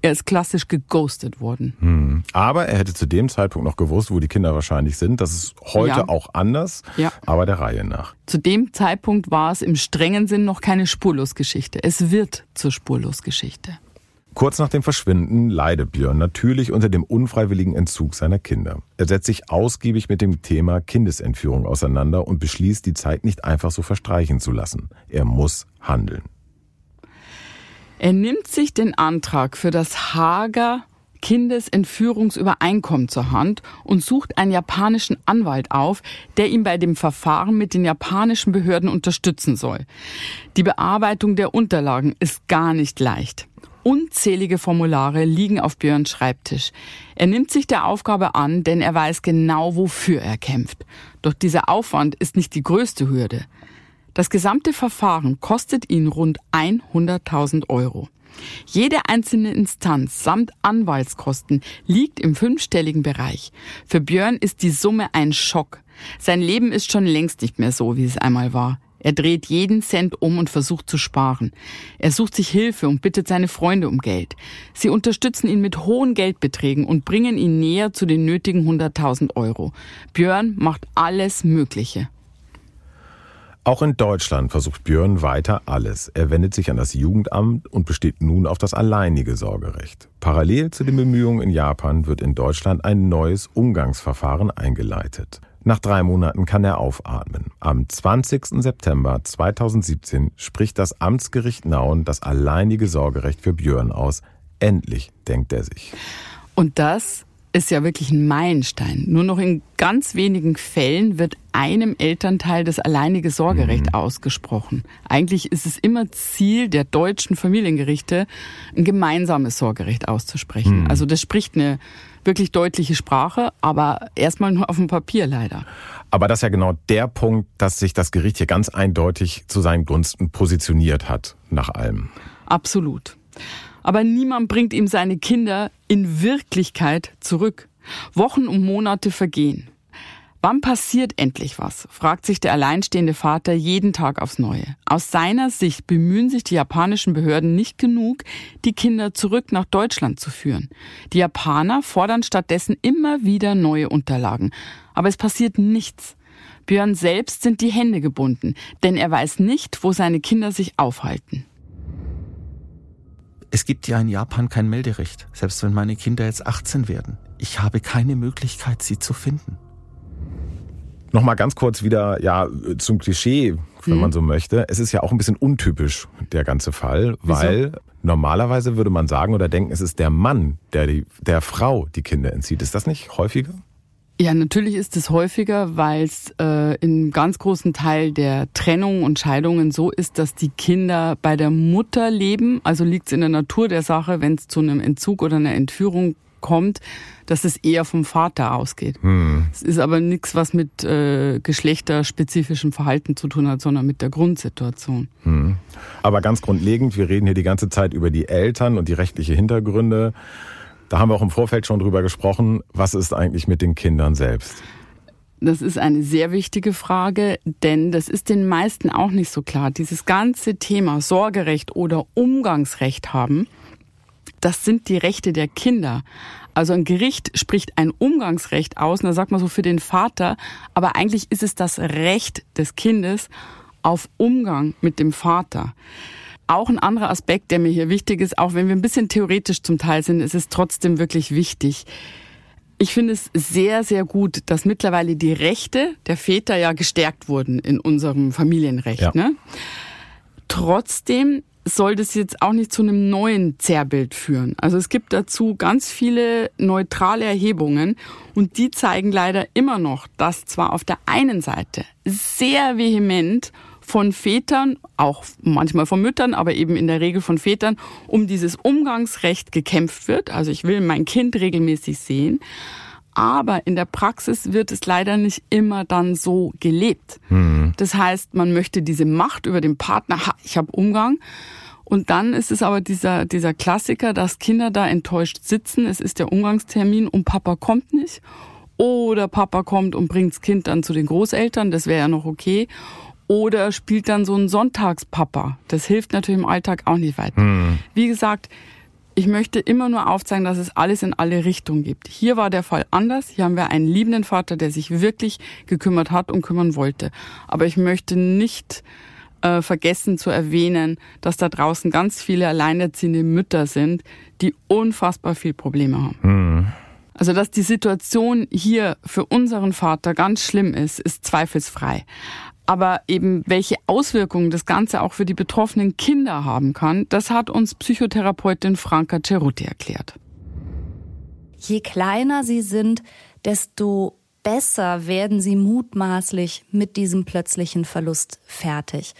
er ist klassisch geghostet worden. Hm. Aber er hätte zu dem Zeitpunkt noch gewusst, wo die Kinder wahrscheinlich sind. Das ist heute ja. auch anders, ja. aber der Reihe nach. Zu dem Zeitpunkt war es im strengen Sinn noch keine Spurlosgeschichte. Es wird zur Spurlosgeschichte. Kurz nach dem Verschwinden leidet Björn natürlich unter dem unfreiwilligen Entzug seiner Kinder. Er setzt sich ausgiebig mit dem Thema Kindesentführung auseinander und beschließt, die Zeit nicht einfach so verstreichen zu lassen. Er muss handeln. Er nimmt sich den Antrag für das Hager Kindesentführungsübereinkommen zur Hand und sucht einen japanischen Anwalt auf, der ihm bei dem Verfahren mit den japanischen Behörden unterstützen soll. Die Bearbeitung der Unterlagen ist gar nicht leicht. Unzählige Formulare liegen auf Björns Schreibtisch. Er nimmt sich der Aufgabe an, denn er weiß genau, wofür er kämpft. Doch dieser Aufwand ist nicht die größte Hürde. Das gesamte Verfahren kostet ihn rund 100.000 Euro. Jede einzelne Instanz samt Anwaltskosten liegt im fünfstelligen Bereich. Für Björn ist die Summe ein Schock. Sein Leben ist schon längst nicht mehr so, wie es einmal war. Er dreht jeden Cent um und versucht zu sparen. Er sucht sich Hilfe und bittet seine Freunde um Geld. Sie unterstützen ihn mit hohen Geldbeträgen und bringen ihn näher zu den nötigen 100.000 Euro. Björn macht alles Mögliche. Auch in Deutschland versucht Björn weiter alles. Er wendet sich an das Jugendamt und besteht nun auf das alleinige Sorgerecht. Parallel zu den Bemühungen in Japan wird in Deutschland ein neues Umgangsverfahren eingeleitet. Nach drei Monaten kann er aufatmen. Am 20. September 2017 spricht das Amtsgericht Nauen das alleinige Sorgerecht für Björn aus. Endlich, denkt er sich. Und das ist ja wirklich ein Meilenstein. Nur noch in ganz wenigen Fällen wird einem Elternteil das alleinige Sorgerecht mhm. ausgesprochen. Eigentlich ist es immer Ziel der deutschen Familiengerichte, ein gemeinsames Sorgerecht auszusprechen. Mhm. Also das spricht eine wirklich deutliche Sprache, aber erstmal nur auf dem Papier leider. Aber das ist ja genau der Punkt, dass sich das Gericht hier ganz eindeutig zu seinen Gunsten positioniert hat, nach allem. Absolut aber niemand bringt ihm seine Kinder in Wirklichkeit zurück. Wochen und Monate vergehen. Wann passiert endlich was? fragt sich der alleinstehende Vater jeden Tag aufs Neue. Aus seiner Sicht bemühen sich die japanischen Behörden nicht genug, die Kinder zurück nach Deutschland zu führen. Die Japaner fordern stattdessen immer wieder neue Unterlagen. Aber es passiert nichts. Björn selbst sind die Hände gebunden, denn er weiß nicht, wo seine Kinder sich aufhalten. Es gibt ja in Japan kein Melderecht, selbst wenn meine Kinder jetzt 18 werden. Ich habe keine Möglichkeit, sie zu finden. Nochmal ganz kurz wieder ja zum Klischee, wenn hm. man so möchte. Es ist ja auch ein bisschen untypisch, der ganze Fall, Wieso? weil normalerweise würde man sagen oder denken, es ist der Mann, der die, der Frau die Kinder entzieht. Ist das nicht häufiger? Ja, natürlich ist es häufiger, weil es äh, in ganz großen Teil der Trennung und Scheidungen so ist, dass die Kinder bei der Mutter leben. Also liegt es in der Natur der Sache, wenn es zu einem Entzug oder einer Entführung kommt, dass es eher vom Vater ausgeht. Hm. Es ist aber nichts, was mit äh, geschlechterspezifischem Verhalten zu tun hat, sondern mit der Grundsituation. Hm. Aber ganz grundlegend, wir reden hier die ganze Zeit über die Eltern und die rechtliche Hintergründe. Da haben wir auch im Vorfeld schon drüber gesprochen. Was ist eigentlich mit den Kindern selbst? Das ist eine sehr wichtige Frage, denn das ist den meisten auch nicht so klar. Dieses ganze Thema Sorgerecht oder Umgangsrecht haben, das sind die Rechte der Kinder. Also ein Gericht spricht ein Umgangsrecht aus, und da sagt man so für den Vater, aber eigentlich ist es das Recht des Kindes auf Umgang mit dem Vater. Auch ein anderer Aspekt, der mir hier wichtig ist, auch wenn wir ein bisschen theoretisch zum Teil sind, ist es trotzdem wirklich wichtig. Ich finde es sehr, sehr gut, dass mittlerweile die Rechte der Väter ja gestärkt wurden in unserem Familienrecht. Ja. Ne? Trotzdem soll das jetzt auch nicht zu einem neuen Zerrbild führen. Also es gibt dazu ganz viele neutrale Erhebungen und die zeigen leider immer noch, dass zwar auf der einen Seite sehr vehement von Vätern, auch manchmal von Müttern, aber eben in der Regel von Vätern, um dieses Umgangsrecht gekämpft wird. Also ich will mein Kind regelmäßig sehen. Aber in der Praxis wird es leider nicht immer dann so gelebt. Mhm. Das heißt, man möchte diese Macht über den Partner, ha, ich habe Umgang. Und dann ist es aber dieser, dieser Klassiker, dass Kinder da enttäuscht sitzen. Es ist der Umgangstermin und Papa kommt nicht. Oder Papa kommt und bringt das Kind dann zu den Großeltern. Das wäre ja noch okay. Oder spielt dann so ein Sonntagspapa. Das hilft natürlich im Alltag auch nicht weiter. Hm. Wie gesagt, ich möchte immer nur aufzeigen, dass es alles in alle Richtungen gibt. Hier war der Fall anders. Hier haben wir einen liebenden Vater, der sich wirklich gekümmert hat und kümmern wollte. Aber ich möchte nicht äh, vergessen zu erwähnen, dass da draußen ganz viele alleinerziehende Mütter sind, die unfassbar viel Probleme haben. Mhm. Also, dass die Situation hier für unseren Vater ganz schlimm ist, ist zweifelsfrei. Aber eben welche Auswirkungen das Ganze auch für die betroffenen Kinder haben kann, das hat uns Psychotherapeutin Franka Ceruti erklärt. Je kleiner sie sind, desto besser werden sie mutmaßlich mit diesem plötzlichen Verlust fertig.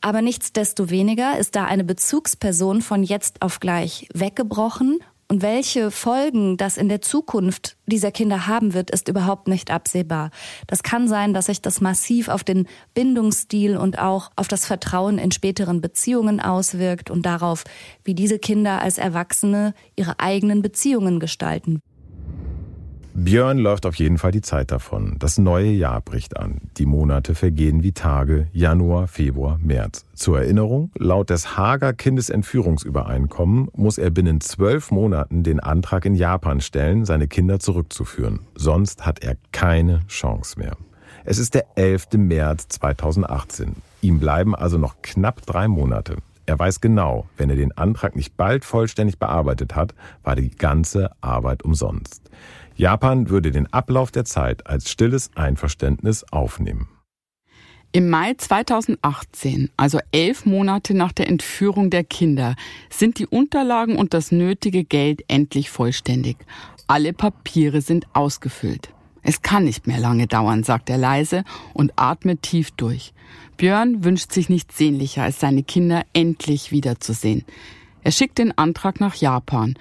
Aber nichtsdestoweniger ist da eine Bezugsperson von jetzt auf gleich weggebrochen und welche Folgen das in der Zukunft dieser Kinder haben wird, ist überhaupt nicht absehbar. Das kann sein, dass sich das massiv auf den Bindungsstil und auch auf das Vertrauen in späteren Beziehungen auswirkt und darauf, wie diese Kinder als Erwachsene ihre eigenen Beziehungen gestalten. Björn läuft auf jeden Fall die Zeit davon. Das neue Jahr bricht an. Die Monate vergehen wie Tage. Januar, Februar, März. Zur Erinnerung, laut des Hager Kindesentführungsübereinkommen muss er binnen zwölf Monaten den Antrag in Japan stellen, seine Kinder zurückzuführen. Sonst hat er keine Chance mehr. Es ist der 11. März 2018. Ihm bleiben also noch knapp drei Monate. Er weiß genau, wenn er den Antrag nicht bald vollständig bearbeitet hat, war die ganze Arbeit umsonst. Japan würde den Ablauf der Zeit als stilles Einverständnis aufnehmen. Im Mai 2018, also elf Monate nach der Entführung der Kinder, sind die Unterlagen und das nötige Geld endlich vollständig. Alle Papiere sind ausgefüllt. Es kann nicht mehr lange dauern, sagt er leise und atmet tief durch. Björn wünscht sich nichts sehnlicher, als seine Kinder endlich wiederzusehen. Er schickt den Antrag nach Japan.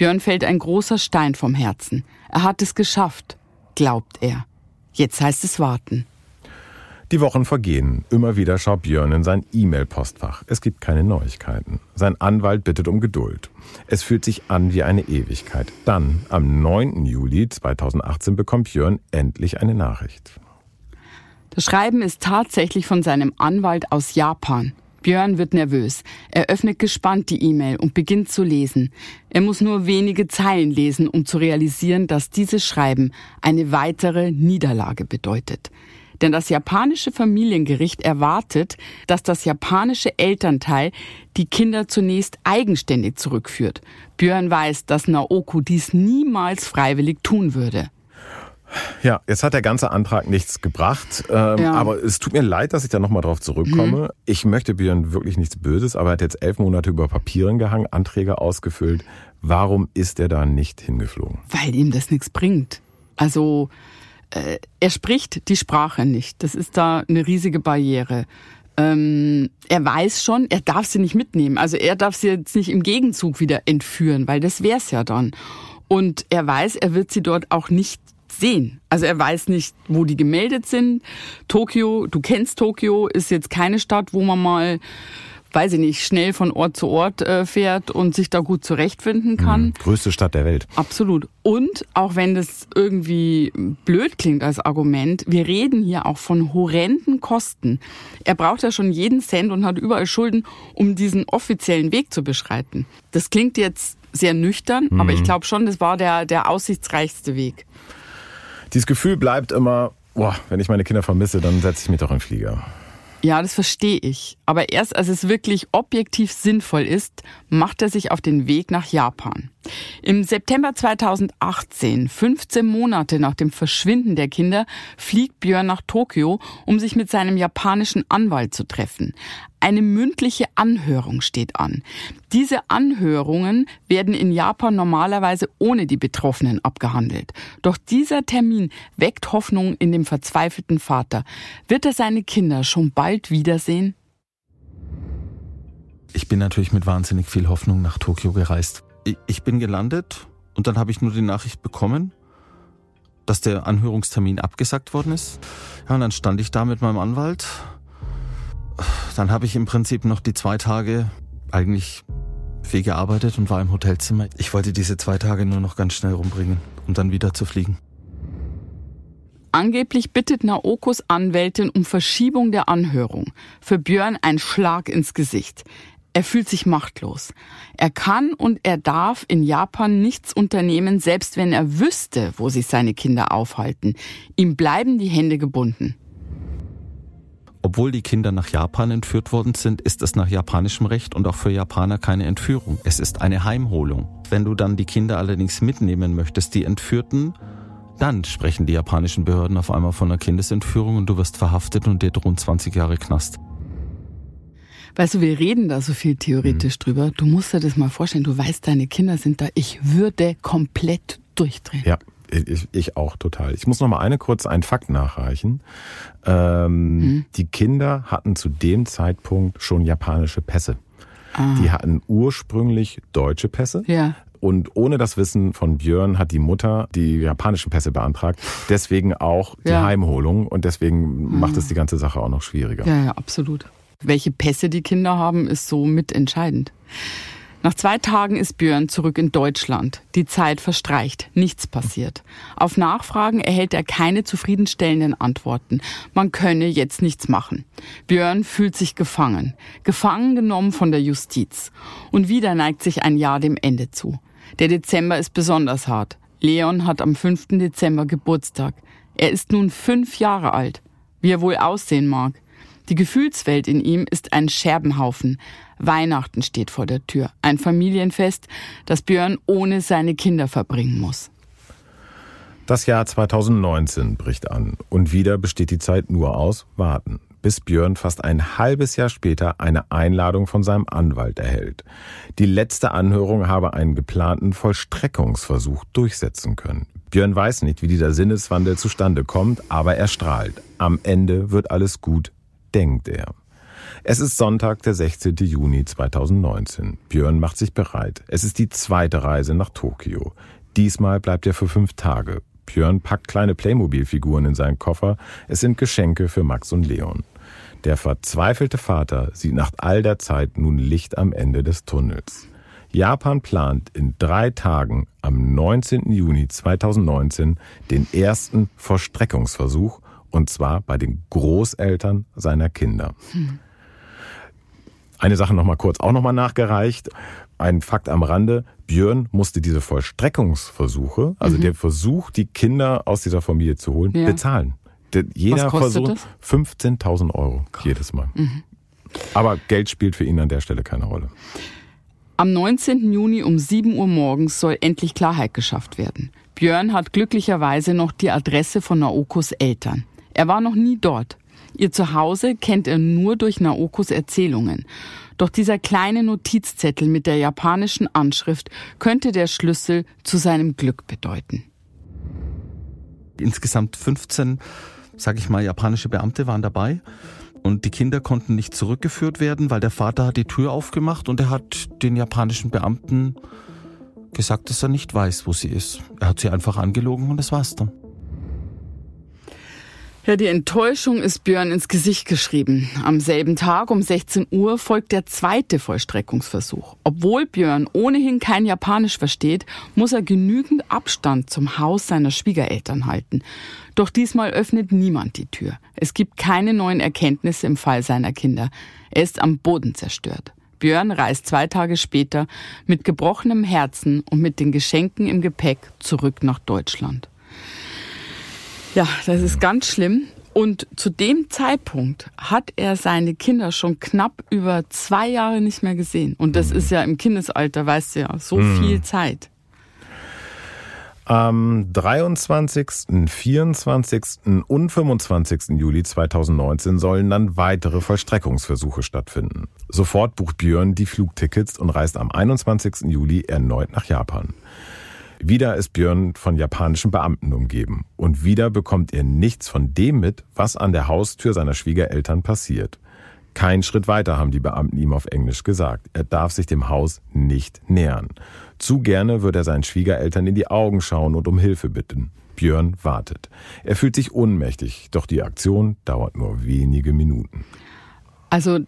Björn fällt ein großer Stein vom Herzen. Er hat es geschafft, glaubt er. Jetzt heißt es warten. Die Wochen vergehen. Immer wieder schaut Björn in sein E-Mail-Postfach. Es gibt keine Neuigkeiten. Sein Anwalt bittet um Geduld. Es fühlt sich an wie eine Ewigkeit. Dann, am 9. Juli 2018, bekommt Björn endlich eine Nachricht. Das Schreiben ist tatsächlich von seinem Anwalt aus Japan. Björn wird nervös. Er öffnet gespannt die E-Mail und beginnt zu lesen. Er muss nur wenige Zeilen lesen, um zu realisieren, dass dieses Schreiben eine weitere Niederlage bedeutet. Denn das japanische Familiengericht erwartet, dass das japanische Elternteil die Kinder zunächst eigenständig zurückführt. Björn weiß, dass Naoko dies niemals freiwillig tun würde. Ja, jetzt hat der ganze Antrag nichts gebracht. Ähm, ja. Aber es tut mir leid, dass ich da nochmal drauf zurückkomme. Mhm. Ich möchte Björn wirklich nichts Böses, aber er hat jetzt elf Monate über Papieren gehangen, Anträge ausgefüllt. Warum ist er da nicht hingeflogen? Weil ihm das nichts bringt. Also äh, er spricht die Sprache nicht. Das ist da eine riesige Barriere. Ähm, er weiß schon, er darf sie nicht mitnehmen. Also er darf sie jetzt nicht im Gegenzug wieder entführen, weil das wär's ja dann. Und er weiß, er wird sie dort auch nicht sehen. Also er weiß nicht, wo die gemeldet sind. Tokio, du kennst Tokio, ist jetzt keine Stadt, wo man mal, weiß ich nicht, schnell von Ort zu Ort äh, fährt und sich da gut zurechtfinden kann. Mhm, größte Stadt der Welt. Absolut. Und auch wenn das irgendwie blöd klingt als Argument, wir reden hier auch von horrenden Kosten. Er braucht ja schon jeden Cent und hat überall Schulden, um diesen offiziellen Weg zu beschreiten. Das klingt jetzt sehr nüchtern, mhm. aber ich glaube schon, das war der, der aussichtsreichste Weg. Dieses Gefühl bleibt immer, boah, wenn ich meine Kinder vermisse, dann setze ich mich doch in den Flieger. Ja, das verstehe ich. Aber erst als es wirklich objektiv sinnvoll ist, macht er sich auf den Weg nach Japan. Im September 2018, 15 Monate nach dem Verschwinden der Kinder, fliegt Björn nach Tokio, um sich mit seinem japanischen Anwalt zu treffen. Eine mündliche Anhörung steht an. Diese Anhörungen werden in Japan normalerweise ohne die Betroffenen abgehandelt. Doch dieser Termin weckt Hoffnung in dem verzweifelten Vater. Wird er seine Kinder schon bald wiedersehen? Ich bin natürlich mit wahnsinnig viel Hoffnung nach Tokio gereist. Ich bin gelandet und dann habe ich nur die Nachricht bekommen, dass der Anhörungstermin abgesagt worden ist. Ja, und dann stand ich da mit meinem Anwalt dann habe ich im Prinzip noch die zwei Tage eigentlich viel gearbeitet und war im Hotelzimmer. Ich wollte diese zwei Tage nur noch ganz schnell rumbringen, um dann wieder zu fliegen. Angeblich bittet Naokos Anwältin um Verschiebung der Anhörung. Für Björn ein Schlag ins Gesicht. Er fühlt sich machtlos. Er kann und er darf in Japan nichts unternehmen, selbst wenn er wüsste, wo sich seine Kinder aufhalten. Ihm bleiben die Hände gebunden. Obwohl die Kinder nach Japan entführt worden sind, ist es nach japanischem Recht und auch für Japaner keine Entführung. Es ist eine Heimholung. Wenn du dann die Kinder allerdings mitnehmen möchtest, die Entführten, dann sprechen die japanischen Behörden auf einmal von einer Kindesentführung und du wirst verhaftet und dir drohen 20 Jahre Knast. Weißt du, wir reden da so viel theoretisch mhm. drüber. Du musst dir das mal vorstellen. Du weißt, deine Kinder sind da. Ich würde komplett durchdrehen. Ja. Ich, ich auch total. Ich muss noch mal eine kurz einen Fakt nachreichen. Ähm, mhm. Die Kinder hatten zu dem Zeitpunkt schon japanische Pässe. Ah. Die hatten ursprünglich deutsche Pässe. Ja. Und ohne das Wissen von Björn hat die Mutter die japanischen Pässe beantragt. Deswegen auch die ja. Heimholung. Und deswegen mhm. macht es die ganze Sache auch noch schwieriger. Ja, ja, absolut. Welche Pässe die Kinder haben, ist so mitentscheidend. Nach zwei Tagen ist Björn zurück in Deutschland. Die Zeit verstreicht, nichts passiert. Auf Nachfragen erhält er keine zufriedenstellenden Antworten. Man könne jetzt nichts machen. Björn fühlt sich gefangen, gefangen genommen von der Justiz. Und wieder neigt sich ein Jahr dem Ende zu. Der Dezember ist besonders hart. Leon hat am 5. Dezember Geburtstag. Er ist nun fünf Jahre alt. Wie er wohl aussehen mag. Die Gefühlswelt in ihm ist ein Scherbenhaufen. Weihnachten steht vor der Tür. Ein Familienfest, das Björn ohne seine Kinder verbringen muss. Das Jahr 2019 bricht an und wieder besteht die Zeit nur aus Warten, bis Björn fast ein halbes Jahr später eine Einladung von seinem Anwalt erhält. Die letzte Anhörung habe einen geplanten Vollstreckungsversuch durchsetzen können. Björn weiß nicht, wie dieser Sinneswandel zustande kommt, aber er strahlt. Am Ende wird alles gut, denkt er. Es ist Sonntag, der 16. Juni 2019. Björn macht sich bereit. Es ist die zweite Reise nach Tokio. Diesmal bleibt er für fünf Tage. Björn packt kleine Playmobil-Figuren in seinen Koffer. Es sind Geschenke für Max und Leon. Der verzweifelte Vater sieht nach all der Zeit nun Licht am Ende des Tunnels. Japan plant in drei Tagen am 19. Juni 2019 den ersten Vollstreckungsversuch und zwar bei den Großeltern seiner Kinder. Hm. Eine Sache nochmal kurz, auch nochmal nachgereicht. Ein Fakt am Rande. Björn musste diese Vollstreckungsversuche, also mhm. der Versuch, die Kinder aus dieser Familie zu holen, ja. bezahlen. Jeder Versuch 15.000 Euro Gott. jedes Mal. Mhm. Aber Geld spielt für ihn an der Stelle keine Rolle. Am 19. Juni um 7 Uhr morgens soll endlich Klarheit geschafft werden. Björn hat glücklicherweise noch die Adresse von Naokos Eltern. Er war noch nie dort. Ihr Zuhause kennt er nur durch Naokos Erzählungen. Doch dieser kleine Notizzettel mit der japanischen Anschrift könnte der Schlüssel zu seinem Glück bedeuten. Insgesamt 15, sage ich mal, japanische Beamte waren dabei. Und die Kinder konnten nicht zurückgeführt werden, weil der Vater hat die Tür aufgemacht und er hat den japanischen Beamten gesagt, dass er nicht weiß, wo sie ist. Er hat sie einfach angelogen und das war's dann. Ja, die Enttäuschung ist Björn ins Gesicht geschrieben. Am selben Tag um 16 Uhr folgt der zweite Vollstreckungsversuch. Obwohl Björn ohnehin kein Japanisch versteht, muss er genügend Abstand zum Haus seiner Schwiegereltern halten. Doch diesmal öffnet niemand die Tür. Es gibt keine neuen Erkenntnisse im Fall seiner Kinder. Er ist am Boden zerstört. Björn reist zwei Tage später mit gebrochenem Herzen und mit den Geschenken im Gepäck zurück nach Deutschland. Ja, das ist ganz schlimm. Und zu dem Zeitpunkt hat er seine Kinder schon knapp über zwei Jahre nicht mehr gesehen. Und das ist ja im Kindesalter, weißt du ja, so mhm. viel Zeit. Am 23., 24. und 25. Juli 2019 sollen dann weitere Vollstreckungsversuche stattfinden. Sofort bucht Björn die Flugtickets und reist am 21. Juli erneut nach Japan. Wieder ist Björn von japanischen Beamten umgeben. Und wieder bekommt er nichts von dem mit, was an der Haustür seiner Schwiegereltern passiert. Kein Schritt weiter haben die Beamten ihm auf Englisch gesagt. Er darf sich dem Haus nicht nähern. Zu gerne würde er seinen Schwiegereltern in die Augen schauen und um Hilfe bitten. Björn wartet. Er fühlt sich ohnmächtig, doch die Aktion dauert nur wenige Minuten. Also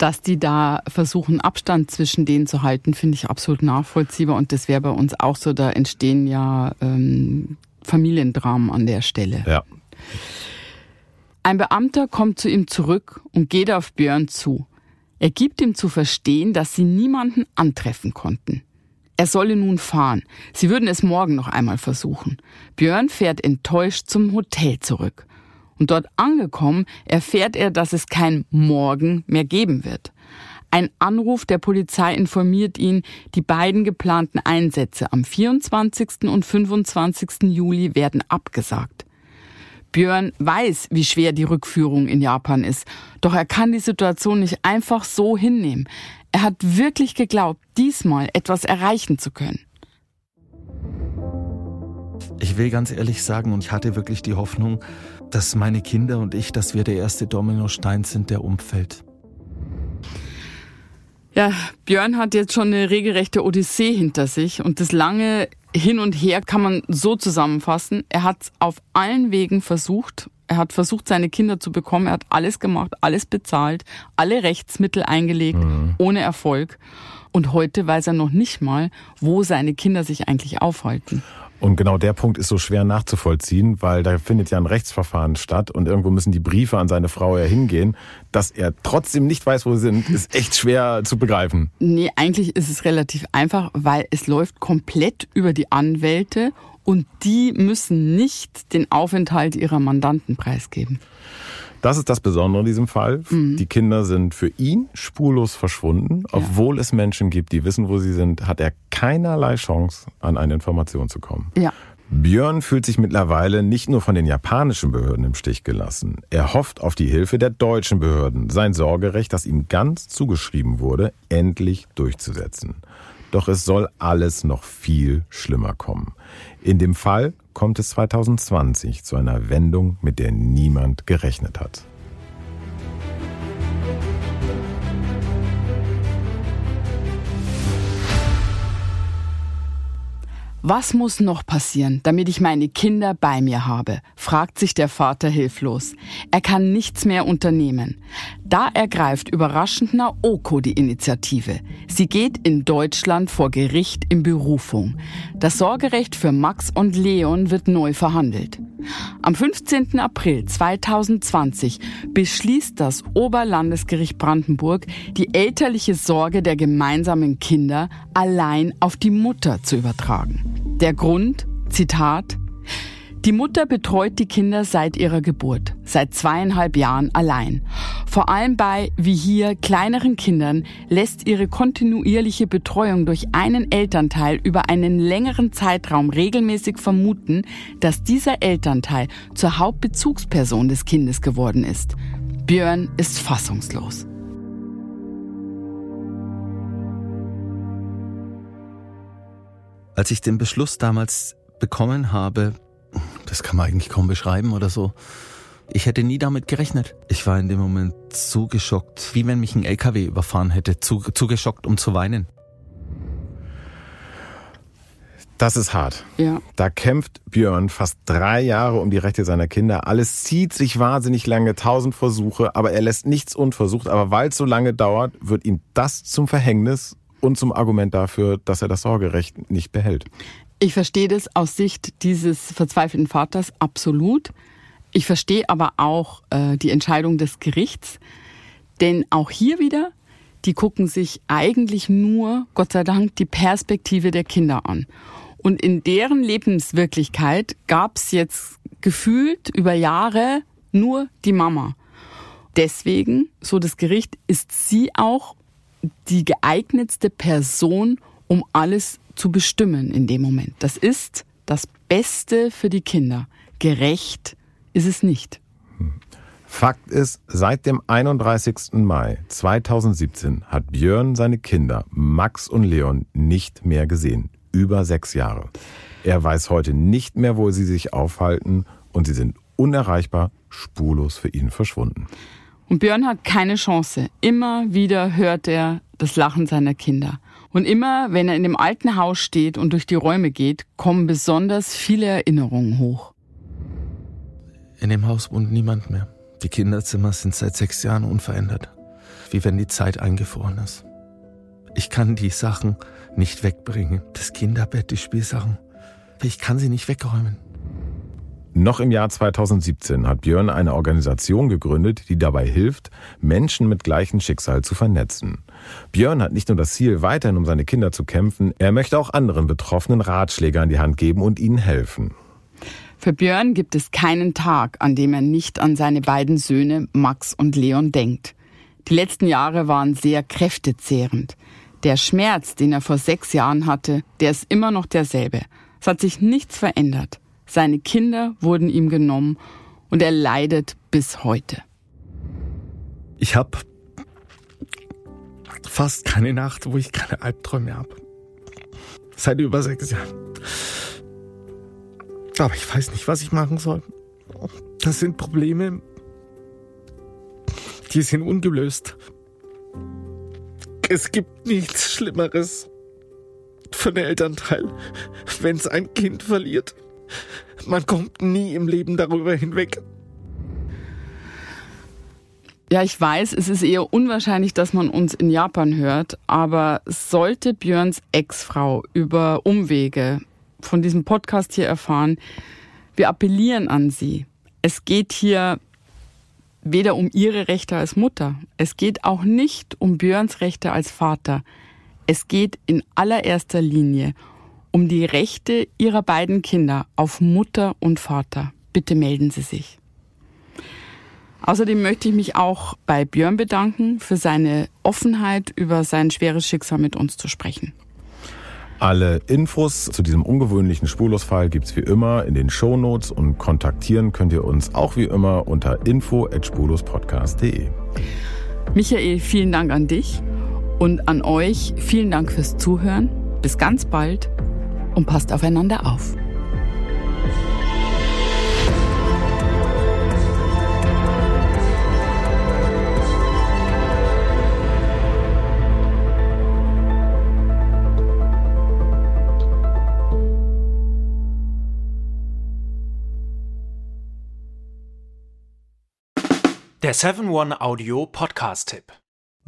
Dass die da versuchen, Abstand zwischen denen zu halten, finde ich absolut nachvollziehbar. Und das wäre bei uns auch so, da entstehen ja ähm, Familiendramen an der Stelle. Ja. Ein Beamter kommt zu ihm zurück und geht auf Björn zu. Er gibt ihm zu verstehen, dass sie niemanden antreffen konnten. Er solle nun fahren. Sie würden es morgen noch einmal versuchen. Björn fährt enttäuscht zum Hotel zurück. Und dort angekommen erfährt er, dass es kein Morgen mehr geben wird. Ein Anruf der Polizei informiert ihn, die beiden geplanten Einsätze am 24. und 25. Juli werden abgesagt. Björn weiß, wie schwer die Rückführung in Japan ist, doch er kann die Situation nicht einfach so hinnehmen. Er hat wirklich geglaubt, diesmal etwas erreichen zu können. Ich will ganz ehrlich sagen, und ich hatte wirklich die Hoffnung, dass meine Kinder und ich, dass wir der erste Dominostein sind, der umfällt. Ja, Björn hat jetzt schon eine regelrechte Odyssee hinter sich und das lange Hin und Her kann man so zusammenfassen. Er hat es auf allen Wegen versucht er hat versucht, seine Kinder zu bekommen. Er hat alles gemacht, alles bezahlt, alle Rechtsmittel eingelegt, mhm. ohne Erfolg. Und heute weiß er noch nicht mal, wo seine Kinder sich eigentlich aufhalten. Und genau der Punkt ist so schwer nachzuvollziehen, weil da findet ja ein Rechtsverfahren statt und irgendwo müssen die Briefe an seine Frau ja hingehen. Dass er trotzdem nicht weiß, wo sie sind, ist echt schwer zu begreifen. Nee, eigentlich ist es relativ einfach, weil es läuft komplett über die Anwälte und die müssen nicht den Aufenthalt ihrer Mandanten preisgeben. Das ist das Besondere in diesem Fall. Mhm. Die Kinder sind für ihn spurlos verschwunden. Ja. Obwohl es Menschen gibt, die wissen, wo sie sind, hat er keinerlei Chance, an eine Information zu kommen. Ja. Björn fühlt sich mittlerweile nicht nur von den japanischen Behörden im Stich gelassen. Er hofft auf die Hilfe der deutschen Behörden, sein Sorgerecht, das ihm ganz zugeschrieben wurde, endlich durchzusetzen. Doch es soll alles noch viel schlimmer kommen. In dem Fall kommt es 2020 zu einer Wendung, mit der niemand gerechnet hat. Was muss noch passieren, damit ich meine Kinder bei mir habe? fragt sich der Vater hilflos. Er kann nichts mehr unternehmen. Da ergreift überraschend Naoko die Initiative. Sie geht in Deutschland vor Gericht in Berufung. Das Sorgerecht für Max und Leon wird neu verhandelt. Am 15. April 2020 beschließt das Oberlandesgericht Brandenburg, die elterliche Sorge der gemeinsamen Kinder allein auf die Mutter zu übertragen. Der Grund, Zitat, die Mutter betreut die Kinder seit ihrer Geburt, seit zweieinhalb Jahren allein. Vor allem bei, wie hier, kleineren Kindern lässt ihre kontinuierliche Betreuung durch einen Elternteil über einen längeren Zeitraum regelmäßig vermuten, dass dieser Elternteil zur Hauptbezugsperson des Kindes geworden ist. Björn ist fassungslos. Als ich den Beschluss damals bekommen habe, das kann man eigentlich kaum beschreiben oder so. Ich hätte nie damit gerechnet. Ich war in dem Moment zu geschockt, wie wenn mich ein LKW überfahren hätte, zu, zu geschockt, um zu weinen. Das ist hart. Ja. Da kämpft Björn fast drei Jahre um die Rechte seiner Kinder. Alles zieht sich wahnsinnig lange, tausend Versuche, aber er lässt nichts unversucht. Aber weil es so lange dauert, wird ihm das zum Verhängnis und zum Argument dafür, dass er das Sorgerecht nicht behält. Ich verstehe das aus Sicht dieses verzweifelten Vaters absolut. Ich verstehe aber auch äh, die Entscheidung des Gerichts, denn auch hier wieder, die gucken sich eigentlich nur, Gott sei Dank, die Perspektive der Kinder an. Und in deren Lebenswirklichkeit gab es jetzt gefühlt über Jahre nur die Mama. Deswegen, so das Gericht, ist sie auch die geeignetste Person, um alles zu bestimmen in dem Moment. Das ist das Beste für die Kinder. Gerecht ist es nicht. Fakt ist, seit dem 31. Mai 2017 hat Björn seine Kinder Max und Leon nicht mehr gesehen. Über sechs Jahre. Er weiß heute nicht mehr, wo sie sich aufhalten und sie sind unerreichbar, spurlos für ihn verschwunden. Und Björn hat keine Chance. Immer wieder hört er das Lachen seiner Kinder. Und immer, wenn er in dem alten Haus steht und durch die Räume geht, kommen besonders viele Erinnerungen hoch. In dem Haus wohnt niemand mehr. Die Kinderzimmer sind seit sechs Jahren unverändert. wie wenn die Zeit eingefroren ist. Ich kann die Sachen nicht wegbringen. Das Kinderbett, die Spielsachen. Ich kann sie nicht wegräumen. Noch im Jahr 2017 hat Björn eine Organisation gegründet, die dabei hilft, Menschen mit gleichem Schicksal zu vernetzen. Björn hat nicht nur das Ziel, weiterhin um seine Kinder zu kämpfen, er möchte auch anderen Betroffenen Ratschläge an die Hand geben und ihnen helfen. Für Björn gibt es keinen Tag, an dem er nicht an seine beiden Söhne Max und Leon denkt. Die letzten Jahre waren sehr kräftezehrend. Der Schmerz, den er vor sechs Jahren hatte, der ist immer noch derselbe. Es hat sich nichts verändert. Seine Kinder wurden ihm genommen und er leidet bis heute. Ich habe fast keine Nacht, wo ich keine Albträume habe. Seit über sechs Jahren. Aber ich weiß nicht, was ich machen soll. Das sind Probleme, die sind ungelöst. Es gibt nichts Schlimmeres für den Elternteil, wenn es ein Kind verliert. Man kommt nie im Leben darüber hinweg. Ja, ich weiß, es ist eher unwahrscheinlich, dass man uns in Japan hört, aber sollte Björns Ex-Frau über Umwege von diesem Podcast hier erfahren, wir appellieren an Sie. Es geht hier weder um ihre Rechte als Mutter, es geht auch nicht um Björns Rechte als Vater. Es geht in allererster Linie um die Rechte ihrer beiden Kinder auf Mutter und Vater. Bitte melden Sie sich. Außerdem möchte ich mich auch bei Björn bedanken für seine Offenheit, über sein schweres Schicksal mit uns zu sprechen. Alle Infos zu diesem ungewöhnlichen Spurlosfall gibt's wie immer in den Shownotes und kontaktieren könnt ihr uns auch wie immer unter info@spurlospodcast.de. Michael, vielen Dank an dich und an euch vielen Dank fürs Zuhören. Bis ganz bald und passt aufeinander auf. Der 7-One-Audio-Podcast-Tipp.